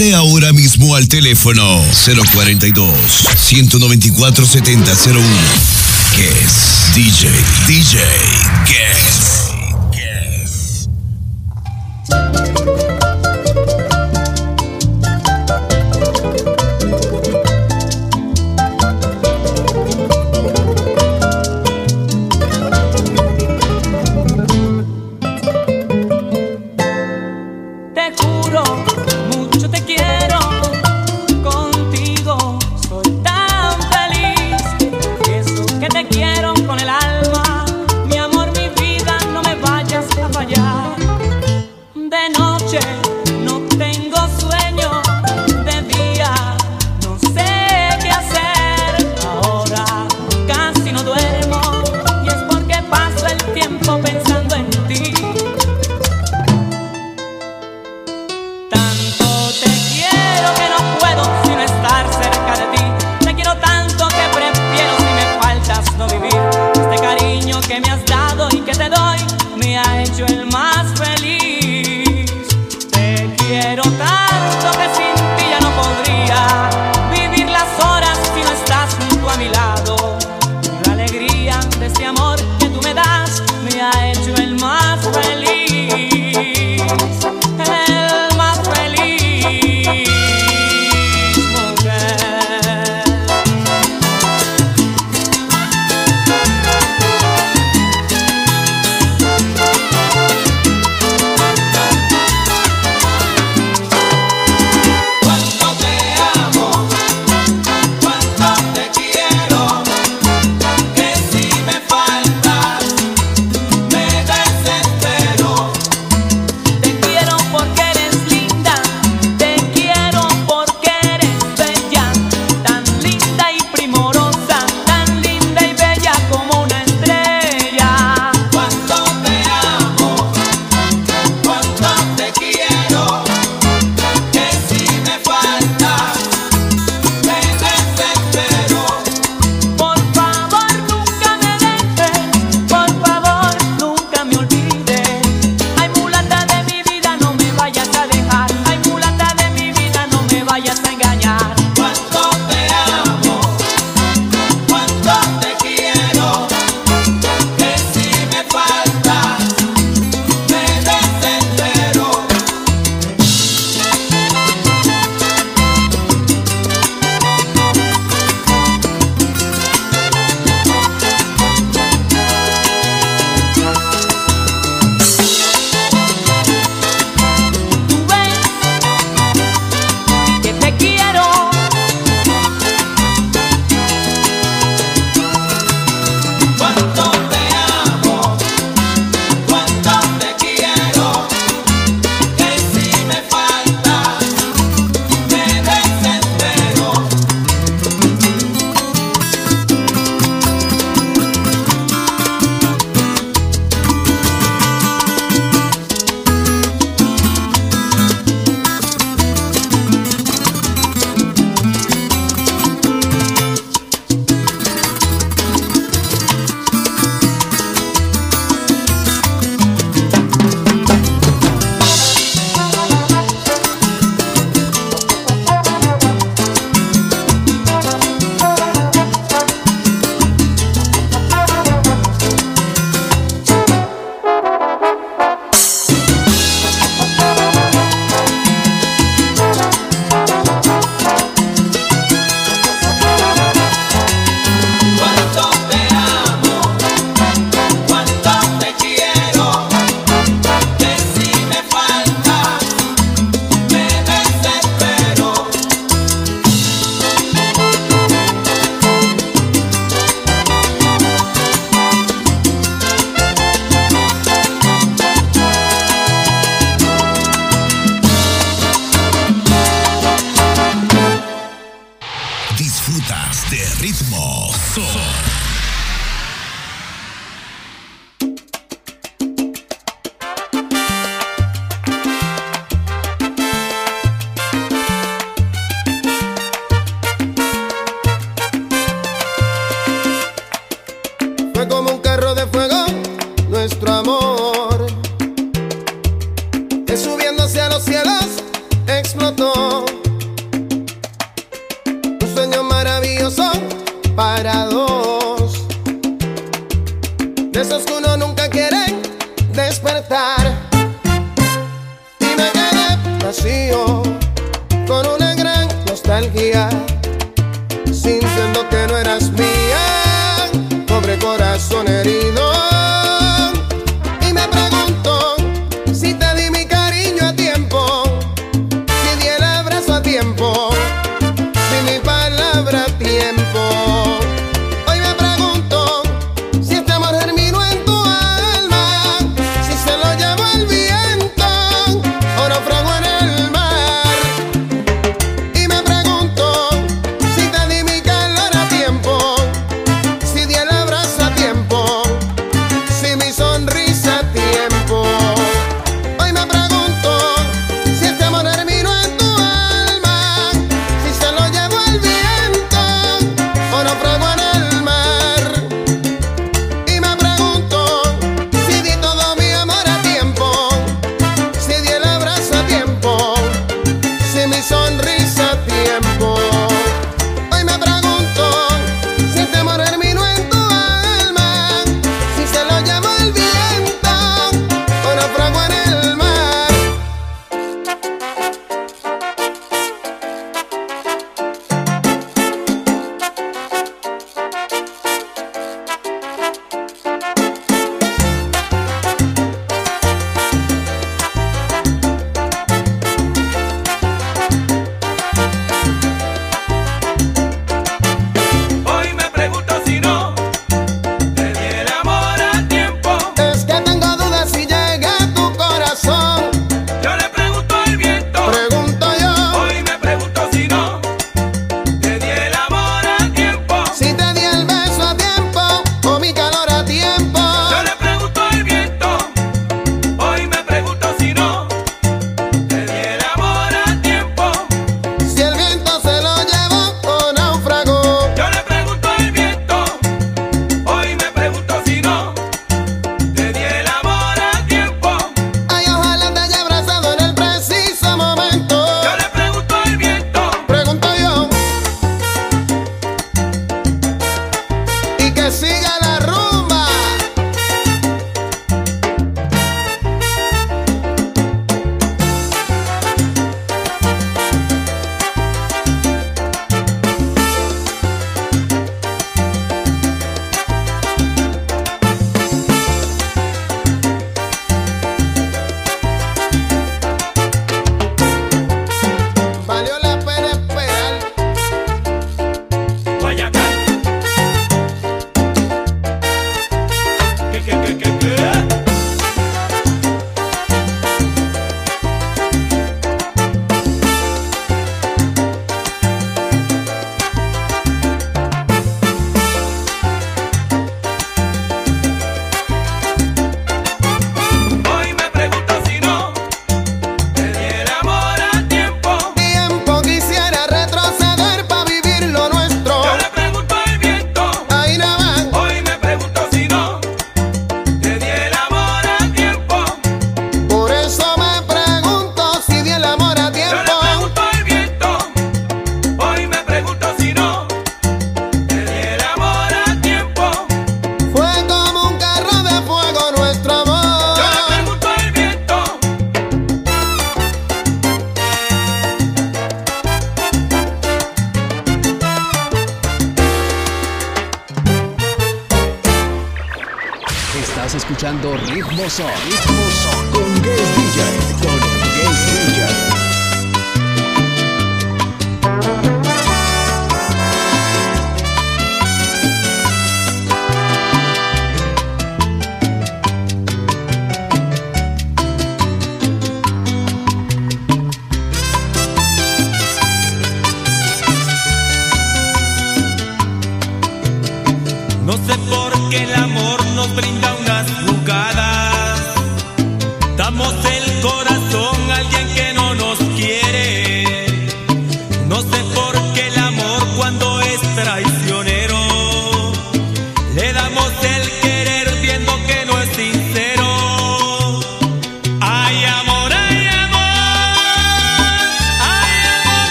S1: Comunícate ahora mismo al teléfono 042 194 7001. Guess DJ, DJ, Guess.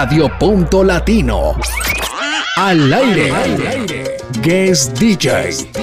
S2: Radio Punto Latino. Al aire. Guest DJ.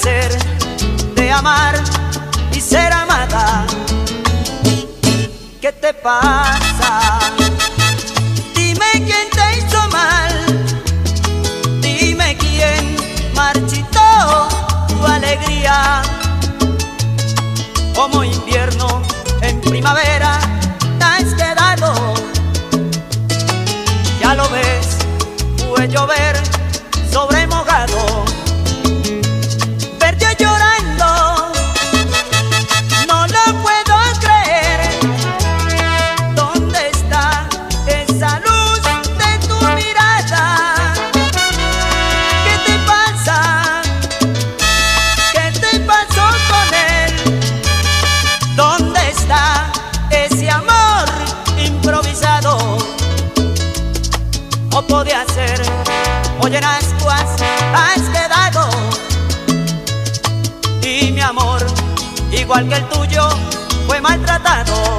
S7: placer de amar y ser amada. ¿Qué te pasa? Dime quién te hizo mal. Dime quién marchitó tu alegría. Como invierno en primavera te has quedado. Ya lo ves, fue llover. que el tuyo fue maltratado.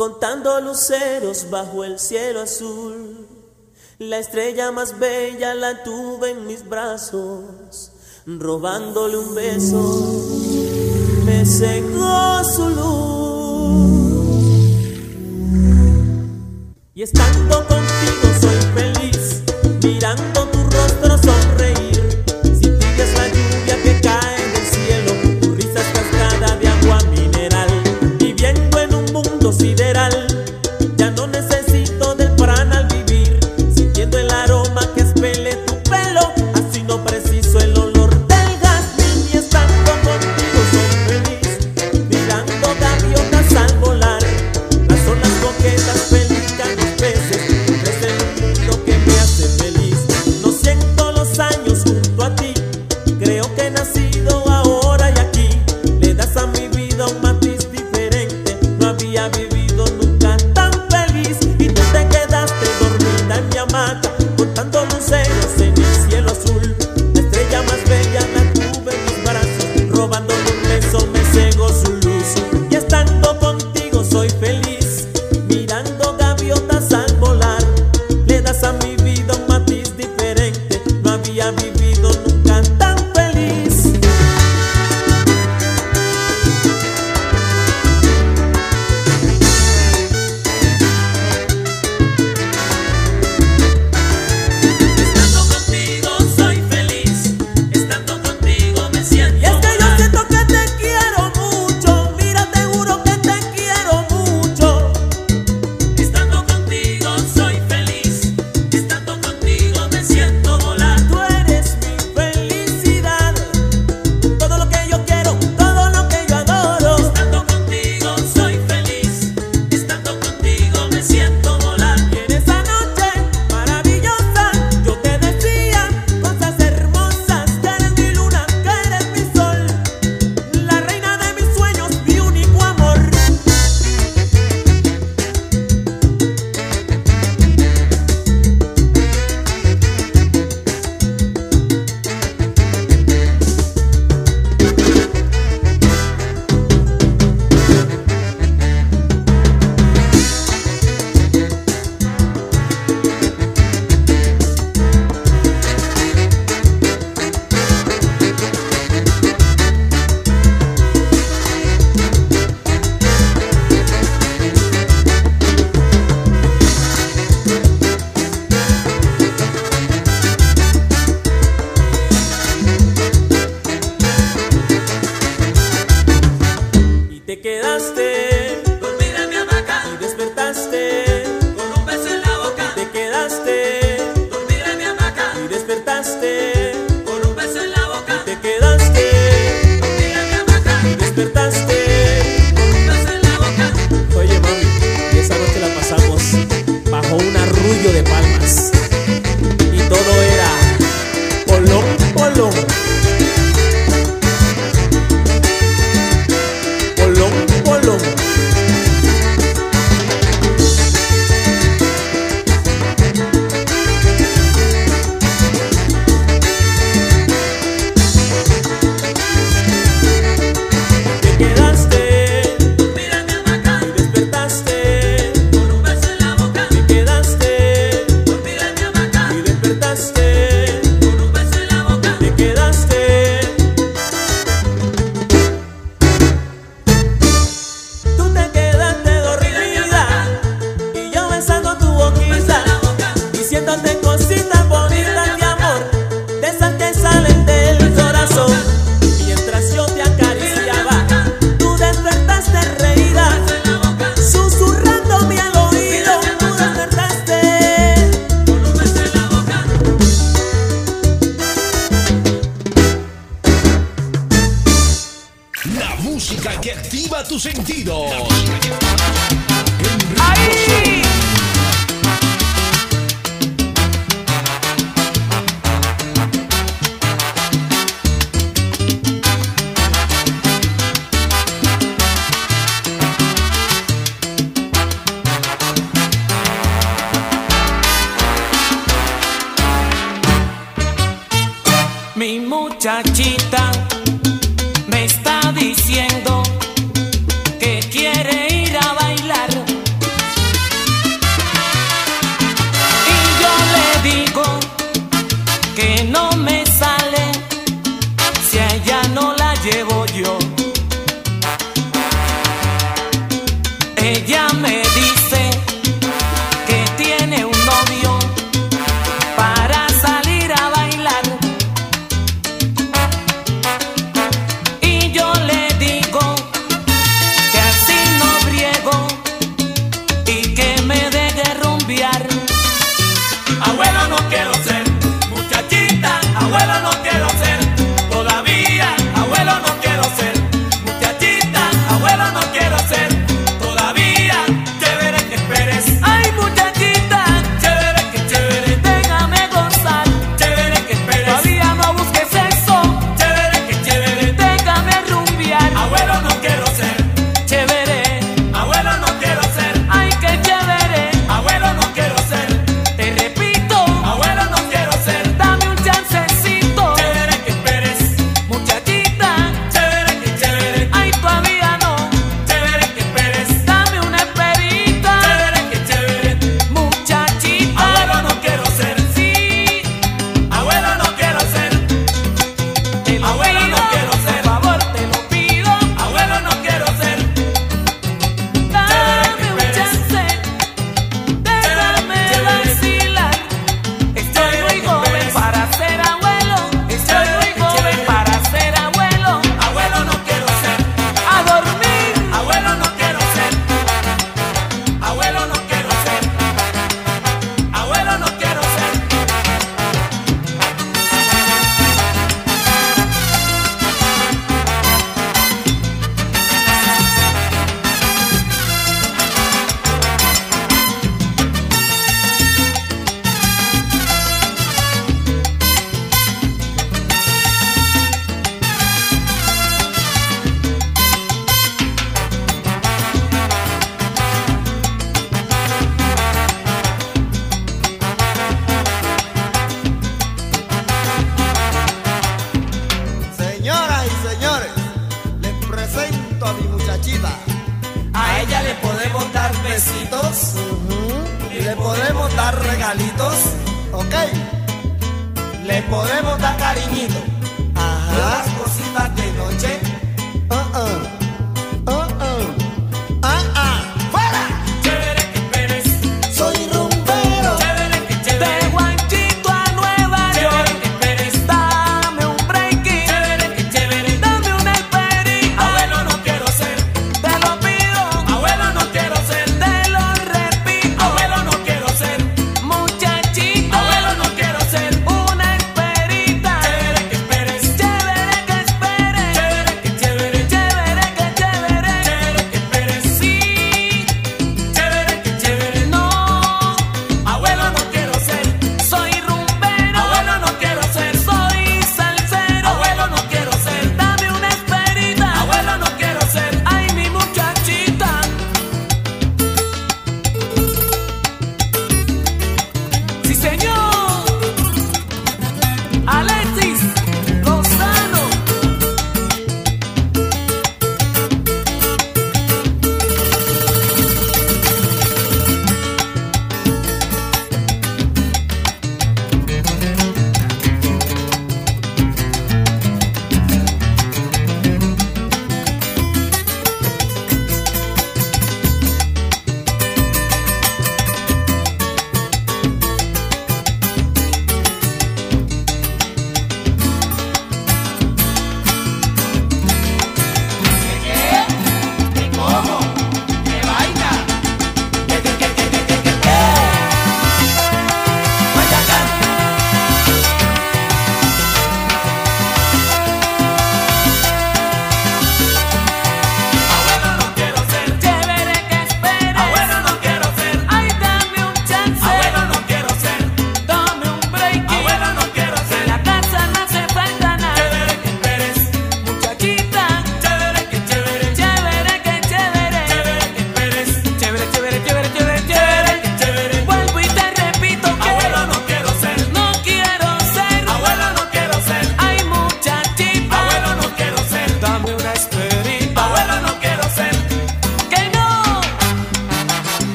S4: contando luceros bajo el cielo azul. La estrella más bella la tuve en mis brazos, robándole un beso, me secó su luz. Y estando contigo soy feliz, mirando tu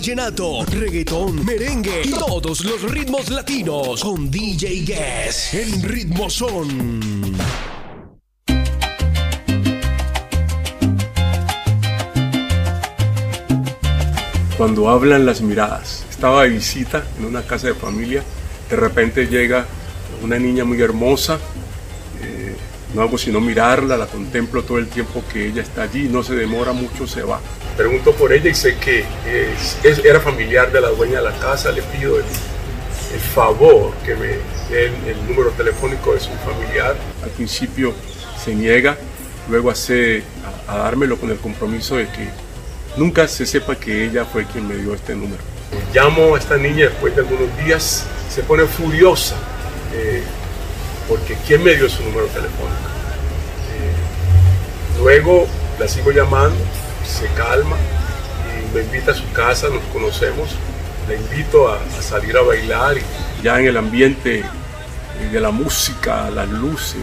S2: vallenato, reggaetón, merengue y todos los ritmos latinos con DJ Guess en Ritmo Son.
S8: Cuando hablan las miradas. Estaba de visita en una casa de familia. De repente llega una niña muy hermosa. eh, no hago sino mirarla, la contemplo todo el tiempo que ella está allí. No se demora mucho, se va. Pregunto por ella y sé que es- es- era familiar de la dueña de la casa. Le pido el, el favor que me dé el, el número telefónico de su familiar. Al principio se niega, luego hace a, a dármelo con el compromiso de que nunca se sepa que ella fue quien me dio este número. Llamo a esta niña después de algunos días, se pone furiosa eh, porque ¿quién me dio su número telefónico? Eh, luego la sigo llamando, se calma y me invita a su casa, nos conocemos, la invito a, a salir a bailar y ya en el ambiente eh, de la música, las luces,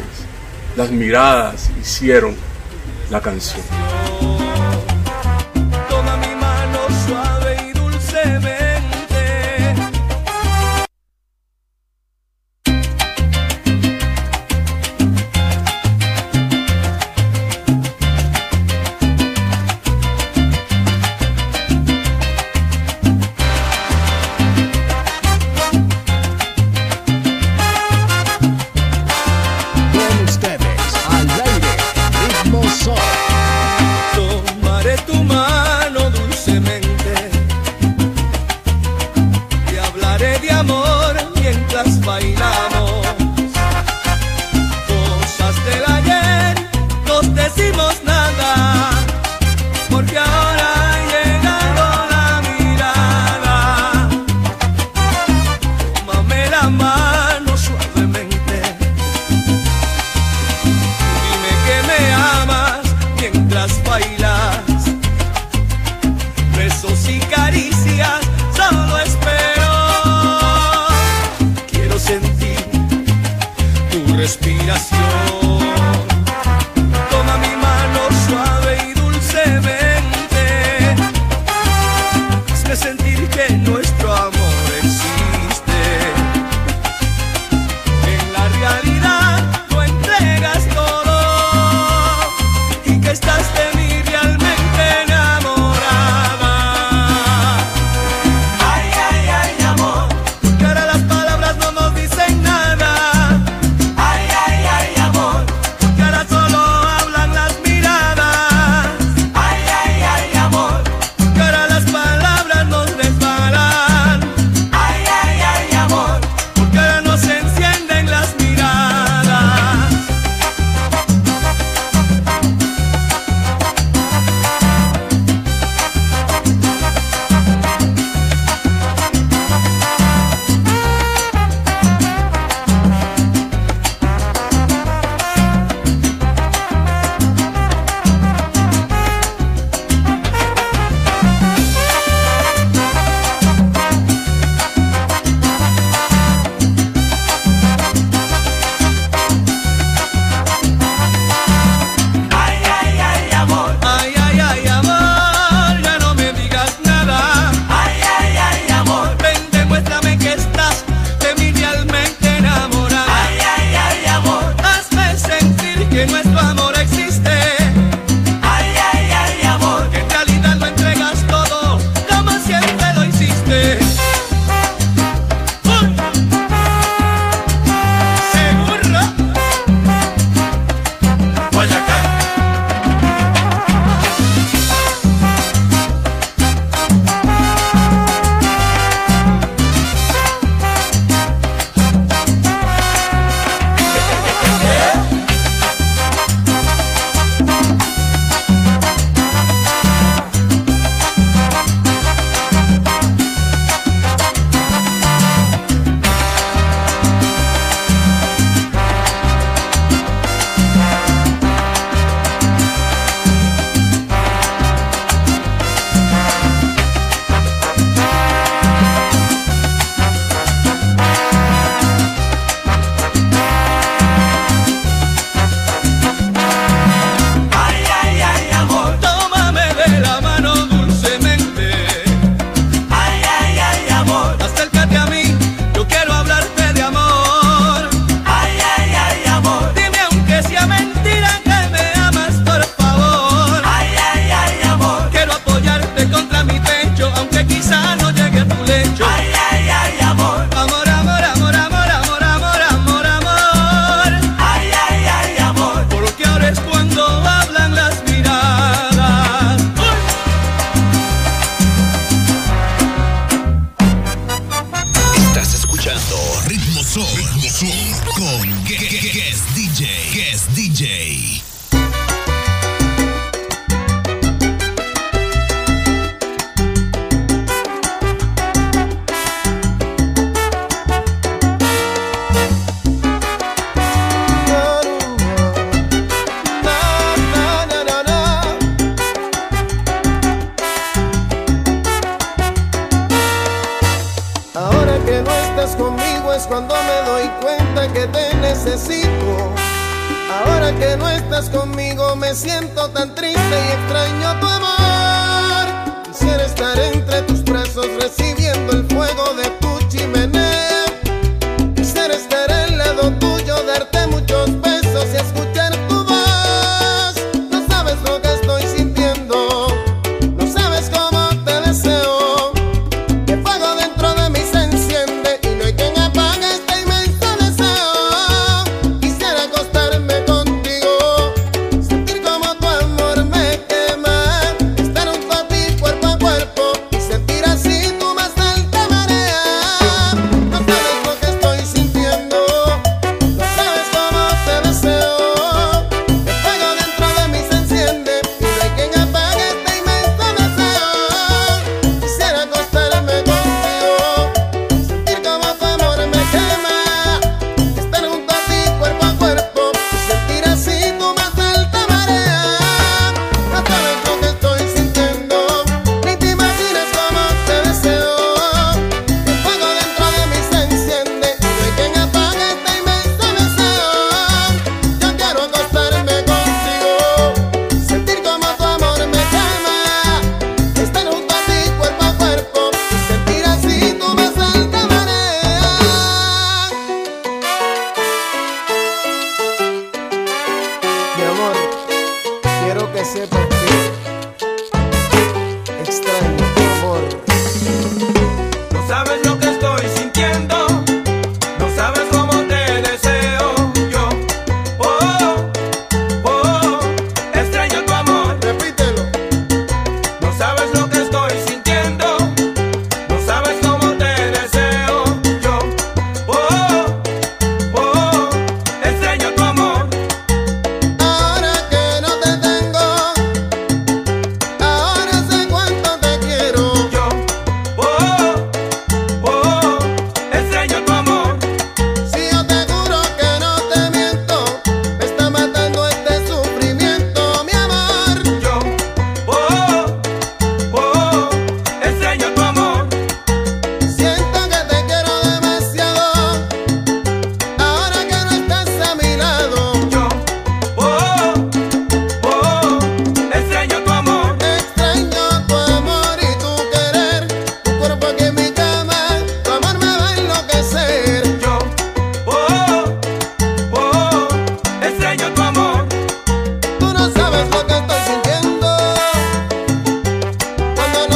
S8: las miradas hicieron la canción.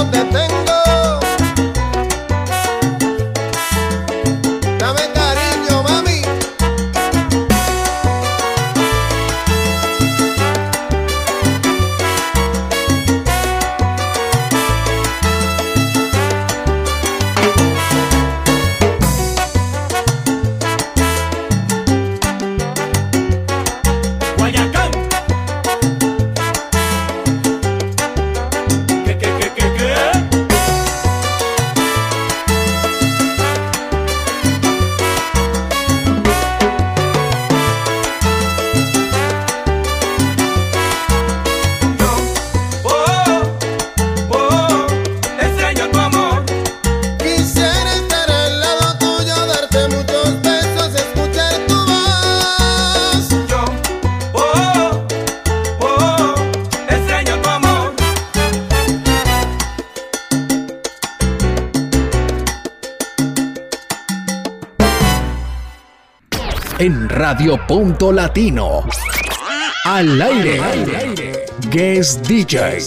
S6: That te tengo.
S2: Radio Punto Latino. Al aire. Guest DJ.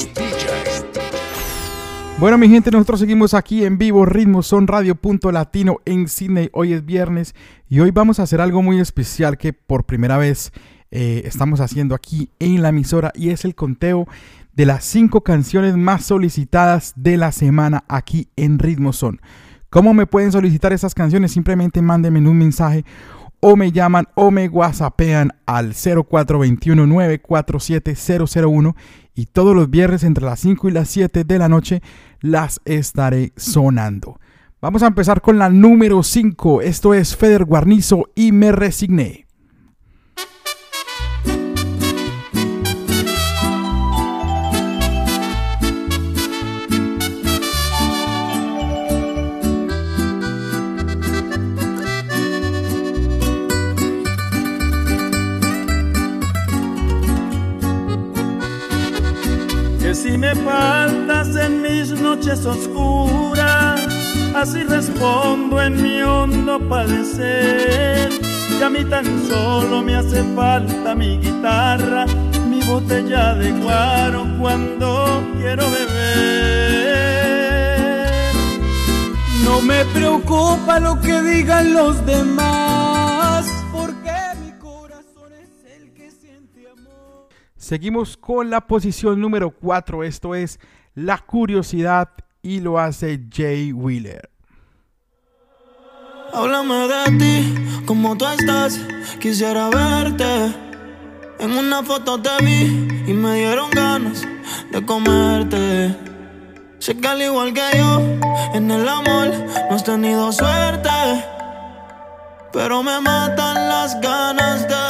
S3: Bueno, mi gente, nosotros seguimos aquí en vivo, Ritmos Son Radio Punto Latino en Sydney. Hoy es viernes y hoy vamos a hacer algo muy especial que por primera vez eh, estamos haciendo aquí en la emisora y es el conteo de las cinco canciones más solicitadas de la semana aquí en Ritmos Son. ¿Cómo me pueden solicitar esas canciones? Simplemente mándenme un mensaje o me llaman o me whatsappean al 0421-947-001 y todos los viernes entre las 5 y las 7 de la noche las estaré sonando. Vamos a empezar con la número 5. Esto es Feder Guarnizo y me resigné.
S9: Si me faltas en mis noches oscuras, así respondo en mi hondo padecer. Y a mí tan solo me hace falta mi guitarra, mi botella de guaro cuando quiero beber. No me preocupa lo que digan los demás,
S3: Seguimos con la posición número 4, esto es La Curiosidad y lo hace Jay Wheeler.
S10: Háblame de ti, como tú estás, quisiera verte. En una foto te vi y me dieron ganas de comerte. Sé que al igual que yo, en el amor no has tenido suerte. Pero me matan las ganas de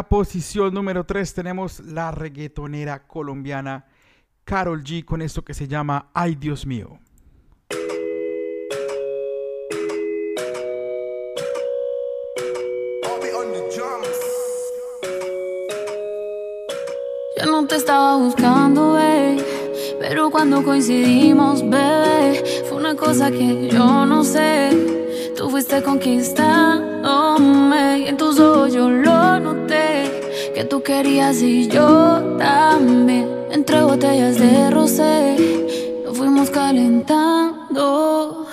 S10: la
S3: posición número 3 tenemos la reggaetonera colombiana Carol G con esto que se llama Ay Dios mío.
S11: Yo no te estaba buscando, bebé. Pero cuando coincidimos, bebé, fue una cosa que yo no sé. Tú fuiste conquistándome y en tus ojos yo lo noté. Que tú querías y yo también. Entre botellas de rosé, nos fuimos calentando.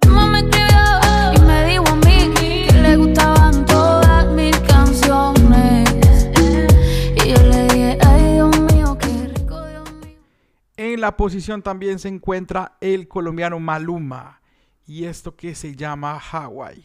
S11: Tu mamá me escribió y me dijo a mí que le gustaban todas mis canciones. Y yo le dije, ay Dios mío, qué rico Dios mío.
S3: En la posición también se encuentra el colombiano Maluma y esto que se llama Hawaii.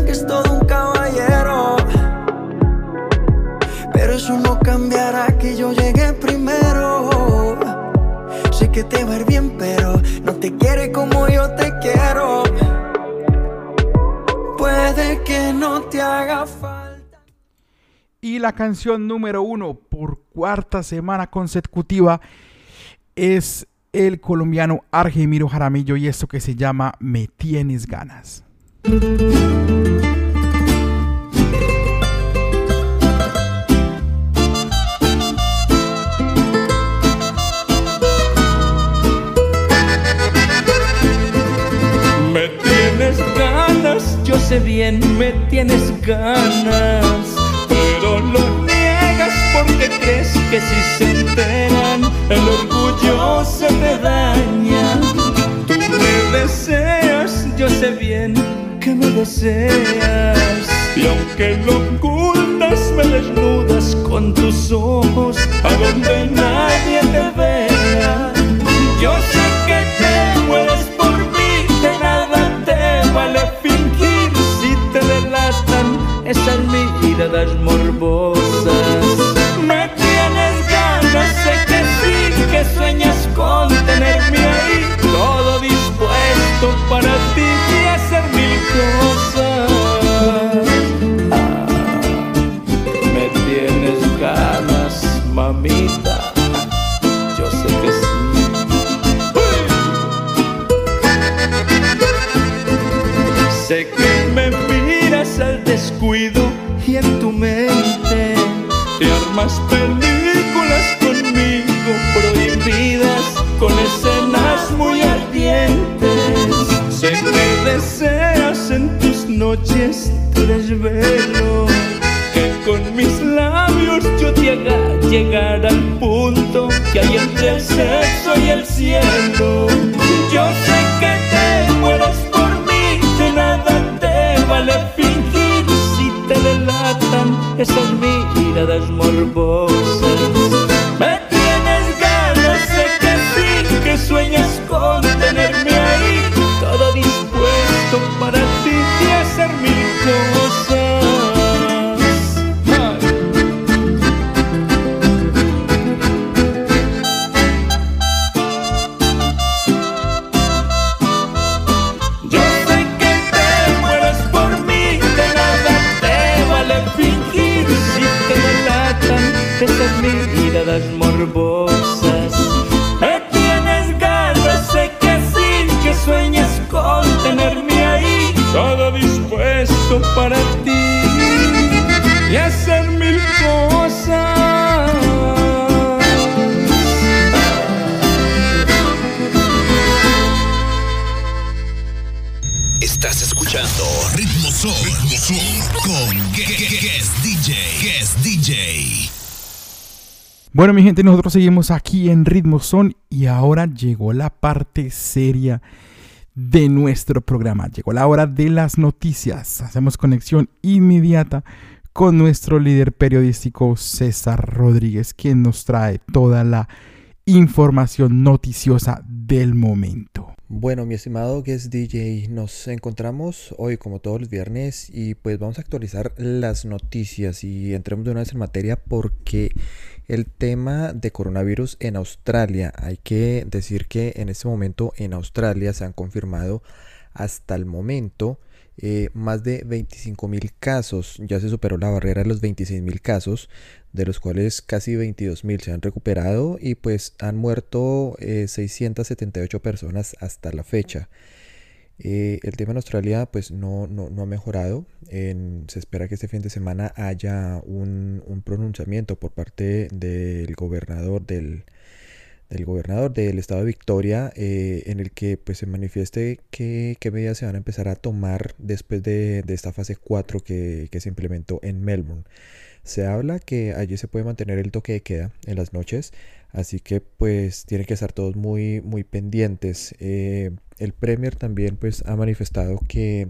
S10: cambiará que yo llegué primero. Sé que te va a ir bien, pero no te quiere como yo te quiero. Puede que no te haga falta.
S3: Y la canción número uno por cuarta semana consecutiva es el colombiano Argemiro Jaramillo y esto que se llama Me tienes ganas.
S9: Bien, me tienes ganas, pero lo niegas porque crees que si se enteran, el orgullo se te daña. Tú me deseas, yo sé bien que me deseas, y aunque lo ocultas, me desnudas con tus ojos a donde nadie te vea. Yo sé que esas miradas morbosas. Te armas películas conmigo prohibidas con escenas muy ardientes. Sé que deseas en tus noches te desvelo que con mis labios yo te haga llegar al punto que hay entre el sexo y el cielo. Yo sé que te mueres por mí, de nada te vale fingir miradas miradas morbosas eh. Para ti y hacer mil cosas.
S1: Estás escuchando Ritmo con Guest DJ, Guest DJ.
S3: Bueno, mi gente, nosotros seguimos aquí en Ritmo Son y ahora llegó la parte seria de nuestro programa. Llegó la hora de las noticias. Hacemos conexión inmediata con nuestro líder periodístico César Rodríguez, quien nos trae toda la información noticiosa del momento.
S12: Bueno, mi estimado guest DJ, nos encontramos hoy como todos los viernes y pues vamos a actualizar las noticias y entremos de una vez en materia porque el tema de coronavirus en Australia, hay que decir que en este momento en Australia se han confirmado hasta el momento eh, más de 25 mil casos, ya se superó la barrera de los 26 mil casos, de los cuales casi 22 mil se han recuperado y pues han muerto 678 eh, personas hasta la fecha. Eh, el tema en Australia pues no, no, ha mejorado. se espera que este fin de semana haya un pronunciamiento por parte del gobernador del, del gobernador del estado de Victoria eh, en el que pues se manifieste qué, medidas se van a empezar a tomar después de, esta fase 4 que, se implementó en Melbourne. Se habla que allí se puede mantener el toque de queda en las noches, así que pues tienen que estar todos muy, muy pendientes. Eh, el Premier también pues ha manifestado que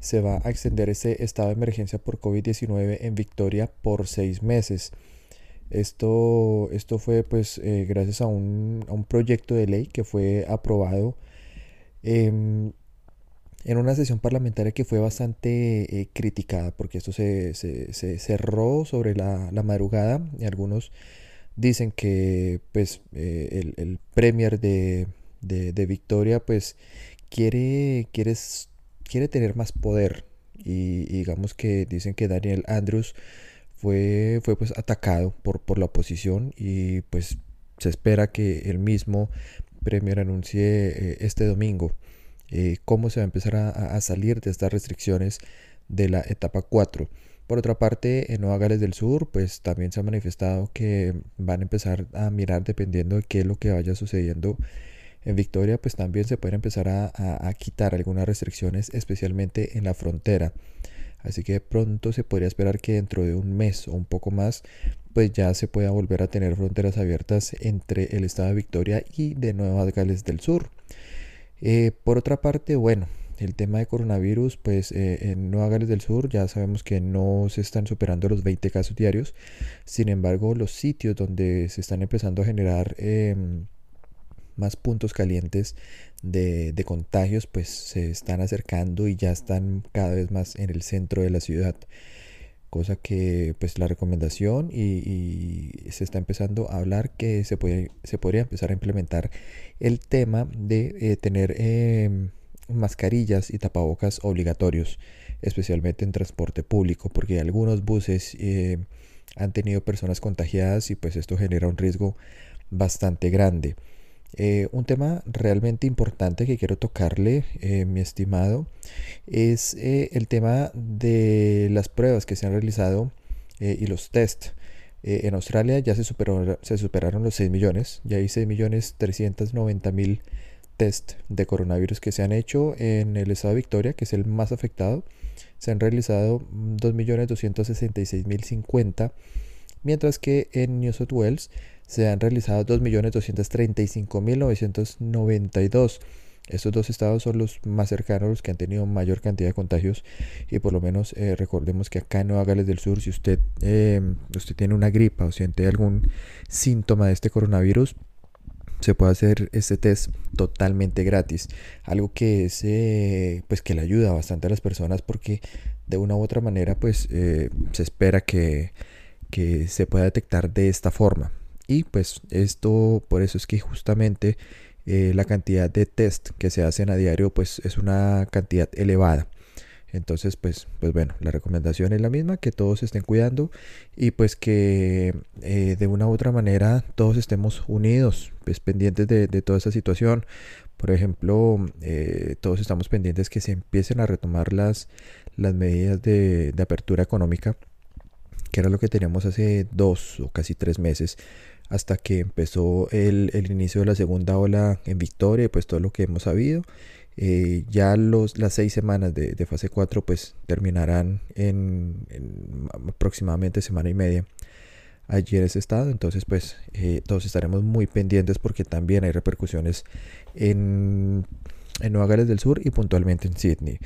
S12: se va a extender ese estado de emergencia por COVID-19 en Victoria por seis meses. Esto, esto fue pues eh, gracias a un, proyecto de ley que fue aprobado en una sesión parlamentaria que fue bastante eh, criticada porque esto se, cerró sobre la, madrugada. Y algunos dicen que pues eh, el, premier de, Victoria pues quiere, quiere, quiere tener más poder. Y digamos que dicen que Daniel Andrews fue, fue pues atacado por, por la oposición y pues se espera que el mismo Premier anuncie eh, este domingo eh, cómo se va a empezar a, salir de estas restricciones de la etapa 4. Por otra parte, en Nueva Gales del Sur, pues también se ha manifestado que van a empezar a mirar dependiendo de qué es lo que vaya sucediendo en Victoria, pues también se pueden empezar a, a quitar algunas restricciones, especialmente en la frontera. Así que pronto se podría esperar que dentro de un mes o un poco más, pues ya se pueda volver a tener fronteras abiertas entre el estado de Victoria y de Nueva Gales del Sur. Eh, por otra parte, bueno, el tema de coronavirus, pues eh, en Nueva Gales del Sur ya sabemos que no se están superando los 20 casos diarios. Sin embargo, los sitios donde se están empezando a generar em, más puntos calientes de, contagios pues se están acercando y ya están cada vez más en el centro de la ciudad cosa que pues la recomendación y, se está empezando a hablar que se, puede, se podría empezar a implementar el tema de eh, tener em, mascarillas y tapabocas obligatorios especialmente en transporte público porque algunos buses eh, han tenido personas contagiadas y pues esto genera un riesgo bastante grande eh, un tema realmente importante que quiero tocarle, eh, mi estimado, es eh, el tema de las pruebas que se han realizado y los test. en Australia ya se, se superaron los 6 millones, ya hay 6 millones 390 mil test de coronavirus que se han hecho en el estado de Victoria, que es el más afectado. Se han realizado 2.266.050, mientras que en New South Wales se han realizado 2.235.992. Estos dos estados son los más cercanos, los que han tenido mayor cantidad de contagios y por lo menos eh, recordemos que acá en Nueva Gales del Sur, si usted, em, usted tiene una gripa o siente algún síntoma de este coronavirus, se puede hacer este test totalmente gratis. Algo que es, eh, pues que le ayuda bastante a las personas porque de una u otra manera pues eh, se espera que, que se pueda detectar de esta forma. Y pues esto, por eso es que justamente eh, la cantidad de test que se hacen a diario pues es una cantidad elevada. Entonces, pues, pues bueno, la recomendación es la misma, que todos estén cuidando y pues que eh, de una u otra manera todos estemos unidos, pues pendientes de, toda esta situación. Por ejemplo, eh, todos estamos pendientes que se empiecen a retomar las, las medidas de, apertura económica, que era lo que teníamos hace dos o casi tres meses hasta que empezó el, el, inicio de la segunda ola en Victoria y pues todo lo que hemos sabido eh, ya los, las seis semanas de, fase 4 pues terminarán en, aproximadamente semana y media allí en ese estado. Entonces pues eh, todos estaremos muy pendientes porque también hay repercusiones en, en Nueva Gales del Sur y puntualmente en Sydney.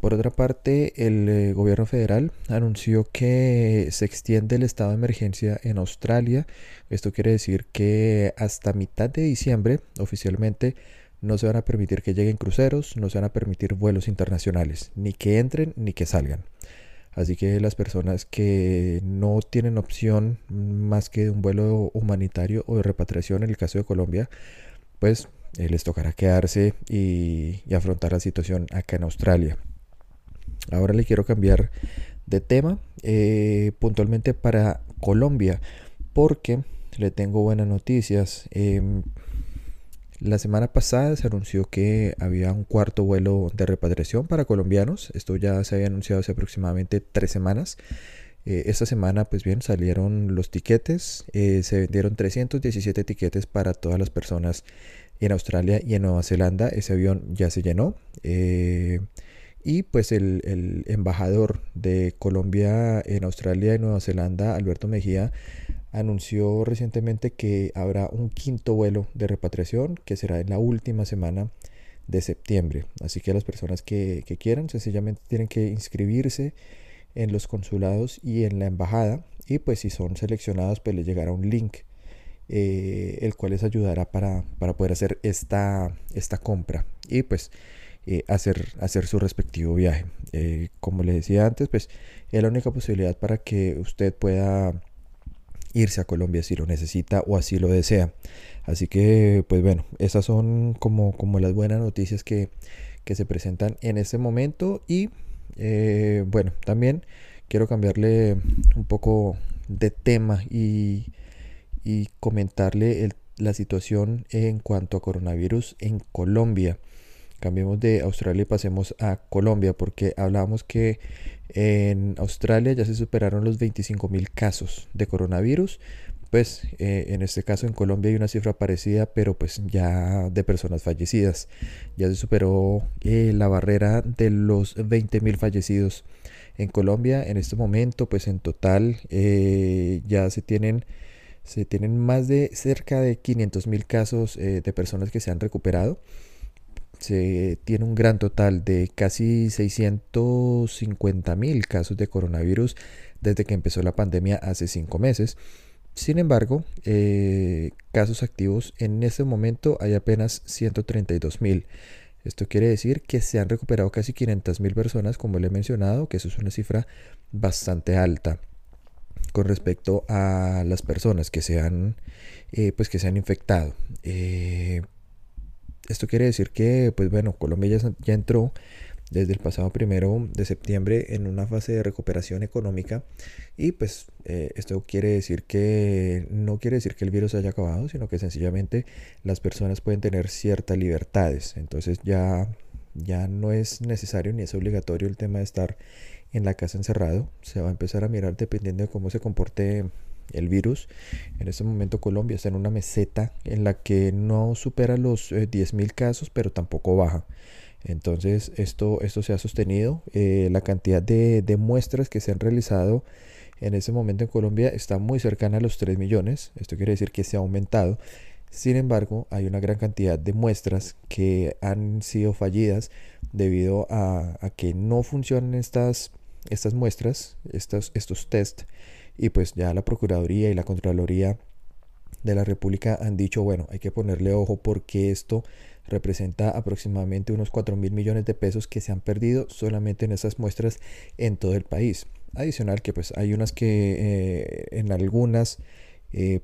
S12: Por otra parte, el eh, gobierno federal anunció que se extiende el estado de emergencia en Australia. Esto quiere decir que hasta mitad de diciembre oficialmente no se van a permitir que lleguen cruceros, no se van a permitir vuelos internacionales, ni que entren ni que salgan. Así que las personas que no tienen opción más que de un vuelo humanitario o de repatriación en el caso de Colombia, pues eh, les tocará quedarse y, afrontar la situación acá en Australia. Ahora le quiero cambiar de tema eh, puntualmente para Colombia porque le tengo buenas noticias. Em, la semana pasada se anunció que había un cuarto vuelo de repatriación para colombianos. Esto ya se había anunciado hace aproximadamente tres semanas. Eh, esta semana, pues bien, salieron los tiquetes. Eh, se vendieron 317 tiquetes para todas las personas en Australia y en Nueva Zelanda. Ese avión ya se llenó. Y pues el, el, embajador de Colombia en Australia y Nueva Zelanda, Alberto Mejía, anunció recientemente que habrá un quinto vuelo de repatriación que será en la última semana de septiembre. Así que las personas que, quieran sencillamente tienen que inscribirse en los consulados y en la embajada y pues si son seleccionados pues les llegará un link eh, el cual les ayudará para, poder hacer esta, esta compra y pues eh, hacer, hacer su respectivo viaje. Eh, como les decía antes pues es la única posibilidad para que usted pueda irse a Colombia si lo necesita o así lo desea. Así que, pues bueno, esas son como, como las buenas noticias que, se presentan en este momento. Y eh, bueno, también quiero cambiarle un poco de tema y, y comentarle la situación en cuanto a coronavirus en Colombia. Cambiemos de Australia y pasemos a Colombia porque hablábamos que en Australia ya se superaron los 25 mil casos de coronavirus. Pues eh, en este caso en Colombia hay una cifra parecida, pero pues ya de personas fallecidas. Ya se superó eh, la barrera de los 20 mil fallecidos en Colombia. En este momento, pues en total eh, ya se tienen, se tienen más de cerca de 500 mil casos de personas que se han recuperado se tiene un gran total de casi 650 mil casos de coronavirus desde que empezó la pandemia hace cinco meses. Sin embargo, eh, casos activos en este momento hay apenas 132 mil. Esto quiere decir que se han recuperado casi 500 mil personas, como le he mencionado, que eso es una cifra bastante alta con respecto a las personas que se han, eh, pues que se han infectado. Eh, esto quiere decir que, pues bueno, Colombia ya, entró desde el pasado primero de septiembre en una fase de recuperación económica y pues eh, esto quiere decir que no quiere decir que el virus haya acabado sino que sencillamente las personas pueden tener ciertas libertades. Entonces ya ya no es necesario ni es obligatorio el tema de estar en la casa encerrado. Se va a empezar a mirar dependiendo de cómo se comporte el virus. En este momento Colombia está en una meseta en la que no supera los 10.000 eh, casos, pero tampoco baja. Entonces esto, esto se ha sostenido. Eh, la cantidad de, muestras que se han realizado en este momento en Colombia está muy cercana a los 3 millones. Esto quiere decir que se ha aumentado. Sin embargo, hay una gran cantidad de muestras que han sido fallidas debido a, que no funcionan estas, estas muestras, estos, estos test y pues ya la Procuraduría y la Contraloría de la República han dicho, bueno, hay que ponerle ojo porque esto representa aproximadamente unos 4 mil millones de pesos que se han perdido solamente en esas muestras en todo el país. Adicional que pues hay unas que eh, en algunas, eh,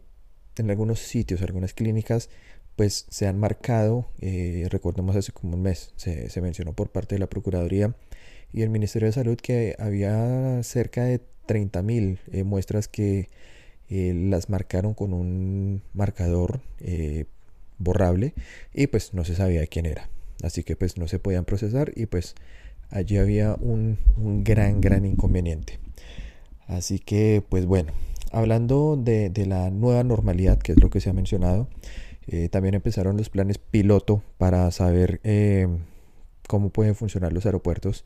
S12: en algunos sitios, algunas clínicas, pues se han marcado, eh, recordemos hace como un mes, se, se mencionó por parte de la Procuraduría y el Ministerio de Salud que había cerca de 30.000 eh, muestras que eh, las marcaron con un marcador eh, borrable y pues no se sabía quién era. Así que pues no se podían procesar y pues allí había un, gran, gran inconveniente. Así que pues bueno, hablando de, la nueva normalidad, que es lo que se ha mencionado, también empezaron los planes piloto para saber cómo pueden funcionar los aeropuertos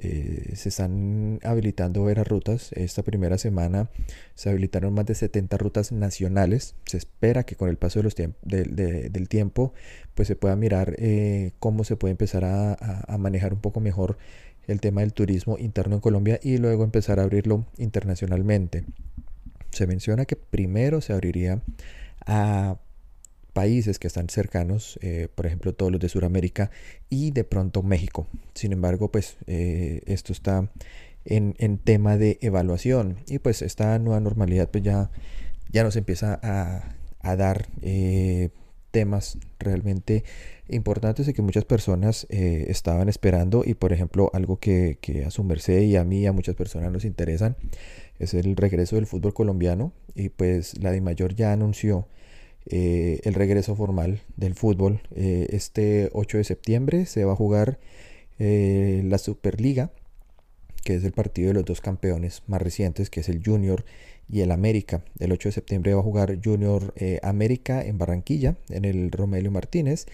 S12: eh, se están habilitando veras rutas. Esta primera semana se habilitaron más de 70 rutas nacionales. Se espera que con el paso del tiempo pues se pueda mirar eh, cómo se puede empezar a, manejar un poco mejor el tema del turismo interno en Colombia y luego empezar a abrirlo internacionalmente. Se menciona que primero se abriría a países que están cercanos, eh, por ejemplo todos los de Sudamérica y de pronto México. Sin embargo, pues eh, esto está en, tema de evaluación y pues esta nueva normalidad pues ya, ya nos empieza a, dar eh, temas realmente importantes y que muchas personas estaban esperando y por ejemplo algo que, que a su merced y a mí y a muchas personas nos interesan es el regreso del fútbol colombiano y pues la de mayor ya anunció eh, el regreso formal del fútbol. Eh, este 8 de septiembre se va a jugar eh, la Superliga, que es el partido de los dos campeones más recientes, que es el Junior y el América. El 8 de septiembre va a jugar Junior América en Barranquilla, en el Romelio Martínez.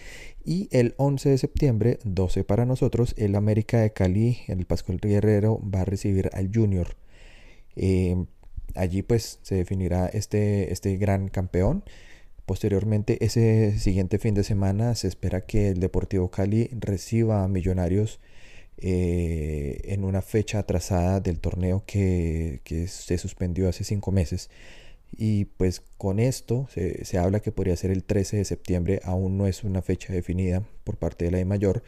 S12: Y el 11 de septiembre, 12 para nosotros, el América de Cali, en el Pascual Guerrero, va a recibir al Junior. allí pues se definirá este, este gran campeón. Posteriormente, ese siguiente fin de semana se espera que el Deportivo Cali reciba a Millonarios eh, en una fecha atrasada del torneo que, se suspendió hace cinco meses. Y pues con esto se, habla que podría ser el 13 de septiembre, aún no es una fecha definida por parte de la de mayor,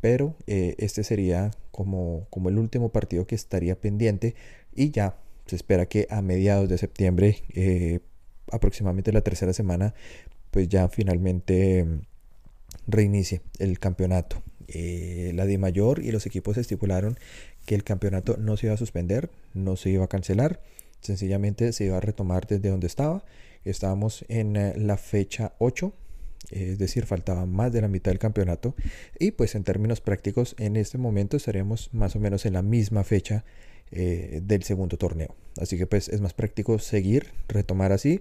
S12: pero eh, este sería como, como el último partido que estaría pendiente y ya se espera que a mediados de septiembre eh, aproximadamente la tercera semana, pues ya finalmente mm, reinicie el campeonato. Eh, la de mayor y los equipos estipularon que el campeonato no se iba a suspender, no se iba a cancelar, sencillamente se iba a retomar desde donde estaba. Estábamos en eh, la fecha 8, es decir, faltaba más de la mitad del campeonato y pues en términos prácticos en este momento estaremos más o menos en la misma fecha eh, del segundo torneo. Así que pues es más práctico seguir, retomar así.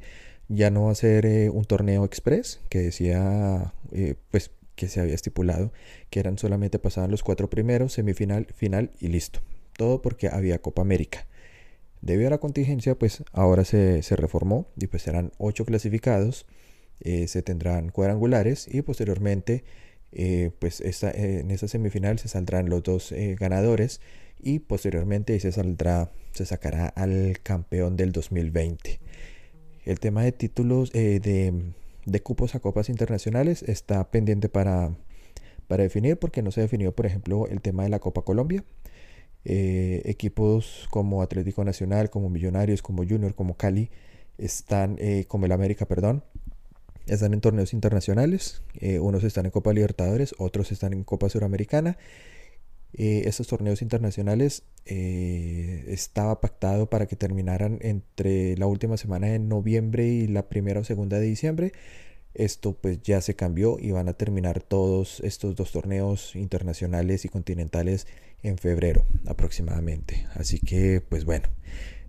S12: Ya no ser eh, un torneo express que decía eh, pues que se había estipulado que eran solamente pasaban los cuatro primeros, semifinal, final y listo. Todo porque había Copa América. Debido a la contingencia, pues ahora se, se reformó y pues serán ocho clasificados, se tendrán cuadrangulares y posteriormente pues esta, en esta semifinal se saldrán los dos ganadores y posteriormente se saldrá, se sacará al campeón del 2020. El tema de títulos eh, de, cupos a copas internacionales está pendiente para, para definir porque no se definió, por ejemplo, el tema de la Copa Colombia. Eh, equipos como Atlético Nacional, como Millonarios, como Junior, como Cali, están, eh, como el América, perdón, están en torneos internacionales. unos están en Copa Libertadores, otros están en Copa Suramericana eh, estos torneos internacionales eh, estaba pactado para que terminaran entre la última semana de noviembre y la primera o segunda de diciembre. Esto pues ya se cambió y van a terminar todos estos dos torneos internacionales y continentales en febrero aproximadamente. Así que pues bueno,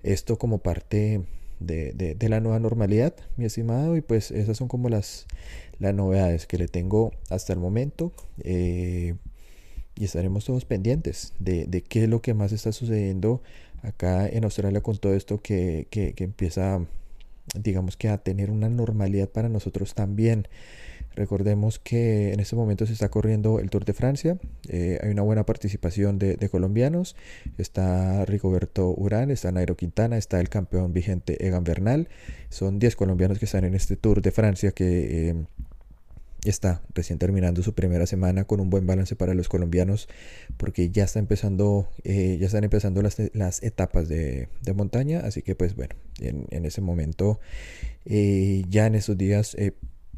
S12: esto como parte de, la nueva normalidad, mi estimado, y pues esas son como las, novedades que le tengo hasta el momento. Eh, y estaremos todos pendientes de, de, qué es lo que más está sucediendo acá en Australia con todo esto que, que, empieza, digamos que a tener una normalidad para nosotros también. Recordemos que en este momento se está corriendo el Tour de Francia, eh, hay una buena participación de, colombianos, está Rigoberto Urán, está Nairo Quintana, está el campeón vigente Egan Bernal, son 10 colombianos que están en este Tour de Francia que... Eh, está recién terminando su primera semana con un buen balance para los colombianos porque ya está empezando eh, ya están empezando las, las etapas de, de, montaña así que pues bueno en, en ese momento ya en estos días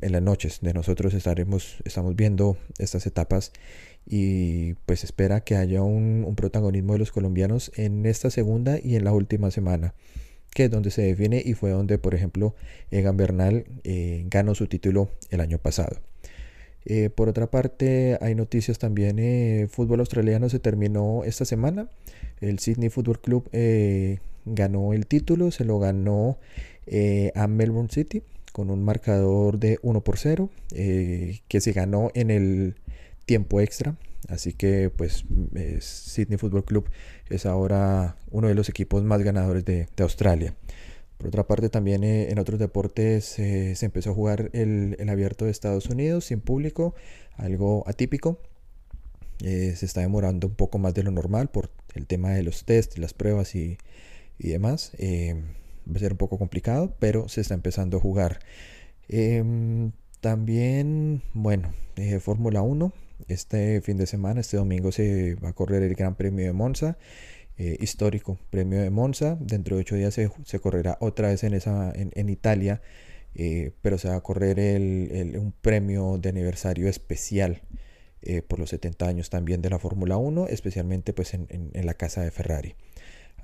S12: en las noches de nosotros estaremos estamos viendo estas etapas y pues espera que haya un, protagonismo de los colombianos en esta segunda y en la última semana que es donde se define y fue donde por ejemplo Egan Bernal eh, ganó su título el año pasado. Eh, por otra parte, hay noticias también. Eh, fútbol australiano se terminó esta semana. El Sydney Football Club ganó el título, se lo ganó a Melbourne City con un marcador de 1 por 0 que se ganó en el tiempo extra. Así que pues Sydney Football Club es ahora uno de los equipos más ganadores de, Australia. Por otra parte también eh, en otros deportes eh, se empezó a jugar el, abierto de Estados Unidos sin público, algo atípico. Eh, se está demorando un poco más de lo normal por el tema de los test, las pruebas y, y demás. Va a ser un poco complicado, pero se está empezando a jugar. Em, también, bueno, Fórmula 1 este fin de semana, este domingo, se va a correr el Gran Premio de Monza. Eh, histórico premio de Monza. Dentro de ocho días se, correrá otra vez en, Italia, eh, pero se va a correr un premio de aniversario especial eh, por los 70 años también de la Fórmula 1, especialmente pues en, la casa de Ferrari.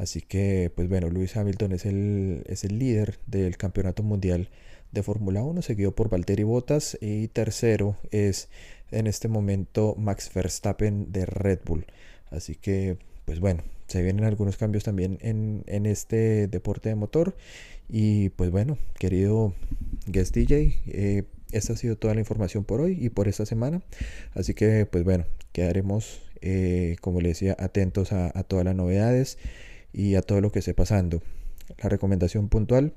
S12: Así que, pues bueno, Lewis Hamilton es el, es el líder del campeonato mundial de Fórmula 1, seguido por Valtteri Bottas y tercero es en este momento Max Verstappen de Red Bull. Así que, pues bueno, se vienen algunos cambios también en, este deporte de motor. Y pues bueno, querido guest DJ, eh, esta ha sido toda la información por hoy y por esta semana. Así que pues bueno, quedaremos, eh, como le decía, atentos a, a todas las novedades y a todo lo que esté pasando. La recomendación puntual,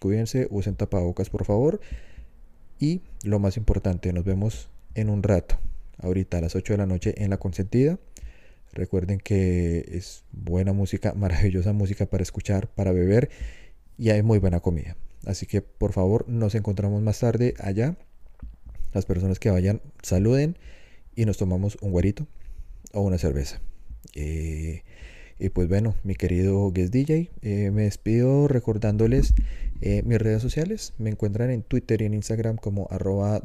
S12: cuídense, usen tapabocas por favor. Y lo más importante, nos vemos en un rato, ahorita a las 8 de la noche en la consentida. Recuerden que es buena música, <laughs> maravillosa música para escuchar, para beber y hay muy buena comida. Así que por favor nos encontramos más tarde allá. Las personas que vayan saluden y nos tomamos un guarito o una cerveza. Eh, y pues bueno, mi querido Guest DJ, eh, me despido recordándoles eh, mis redes sociales. Me encuentran en Twitter y en Instagram como arroba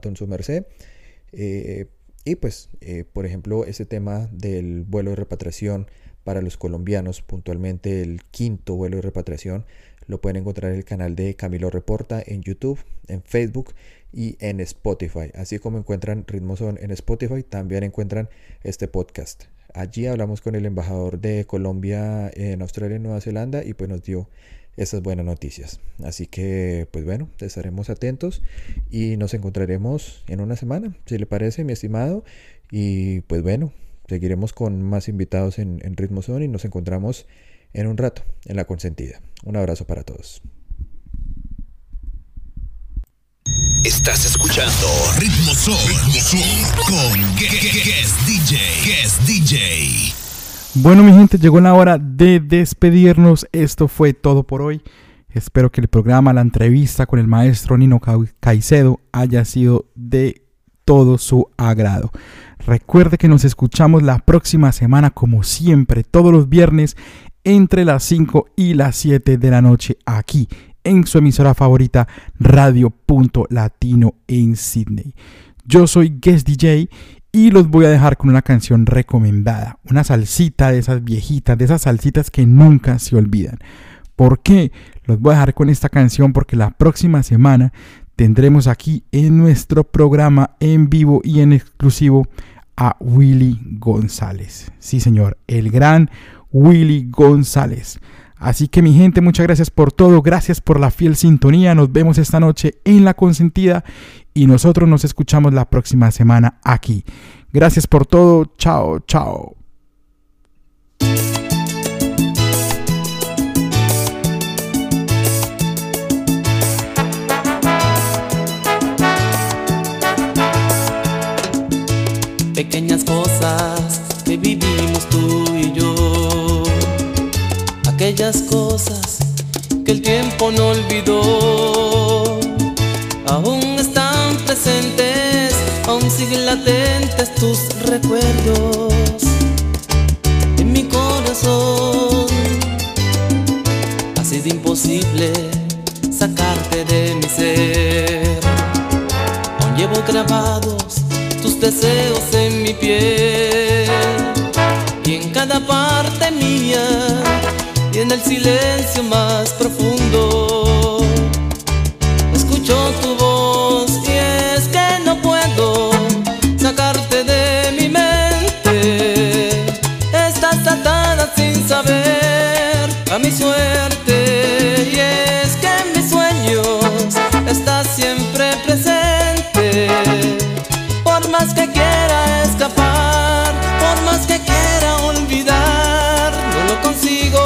S12: eh, y pues, eh, por ejemplo, ese tema del vuelo de repatriación para los colombianos, puntualmente el quinto vuelo de repatriación, lo pueden encontrar en el canal de Camilo Reporta en YouTube, en Facebook y en Spotify. Así como encuentran Ritmoson en Spotify, también encuentran este podcast. Allí hablamos con el embajador de Colombia en Australia y Nueva Zelanda y pues nos dio esas buenas noticias. Así que, pues bueno, estaremos atentos y nos encontraremos en una semana, si le parece, mi estimado. Y pues bueno, seguiremos con más invitados en, en Ritmo Zone y nos encontramos en un rato en la consentida. Un abrazo para todos.
S1: Estás escuchando Ritmo Zone, con Guest DJ. Guest DJ.
S3: Bueno, mi gente, llegó la hora de despedirnos. Esto fue todo por hoy. Espero que el programa, la entrevista con el maestro Nino Caicedo haya sido de todo su agrado. Recuerde que nos escuchamos la próxima semana, como siempre, todos los viernes, entre las 5 y las 7 de la noche, aquí en su emisora favorita, Radio Latino en Sydney. Yo soy Guest DJ y los voy a dejar con una canción recomendada, una salsita de esas viejitas, de esas salsitas que nunca se olvidan. ¿Por qué? Los voy a dejar con esta canción porque la próxima semana tendremos aquí en nuestro programa en vivo y en exclusivo a Willy González. Sí, señor, el gran Willy González. Así que mi gente, muchas gracias por todo, gracias por la fiel sintonía. Nos vemos esta noche en La Consentida y nosotros nos escuchamos la próxima semana aquí. Gracias por todo, chao, chao.
S4: Pequeñas cosas que vivimos tú aquellas cosas que el tiempo no olvidó. Aún están presentes, aún siguen latentes tus recuerdos en mi corazón. Ha sido imposible sacarte de mi ser. Aún llevo grabados tus deseos en mi piel
S7: y en cada parte mía en el silencio más profundo. Escucho tu voz y es que no puedo sacarte de mi mente. Estás atada sin saber a mi suerte y es que en mis sueños estás siempre presente. Por más que quiera escapar, por más que quiera olvidar, no lo consigo.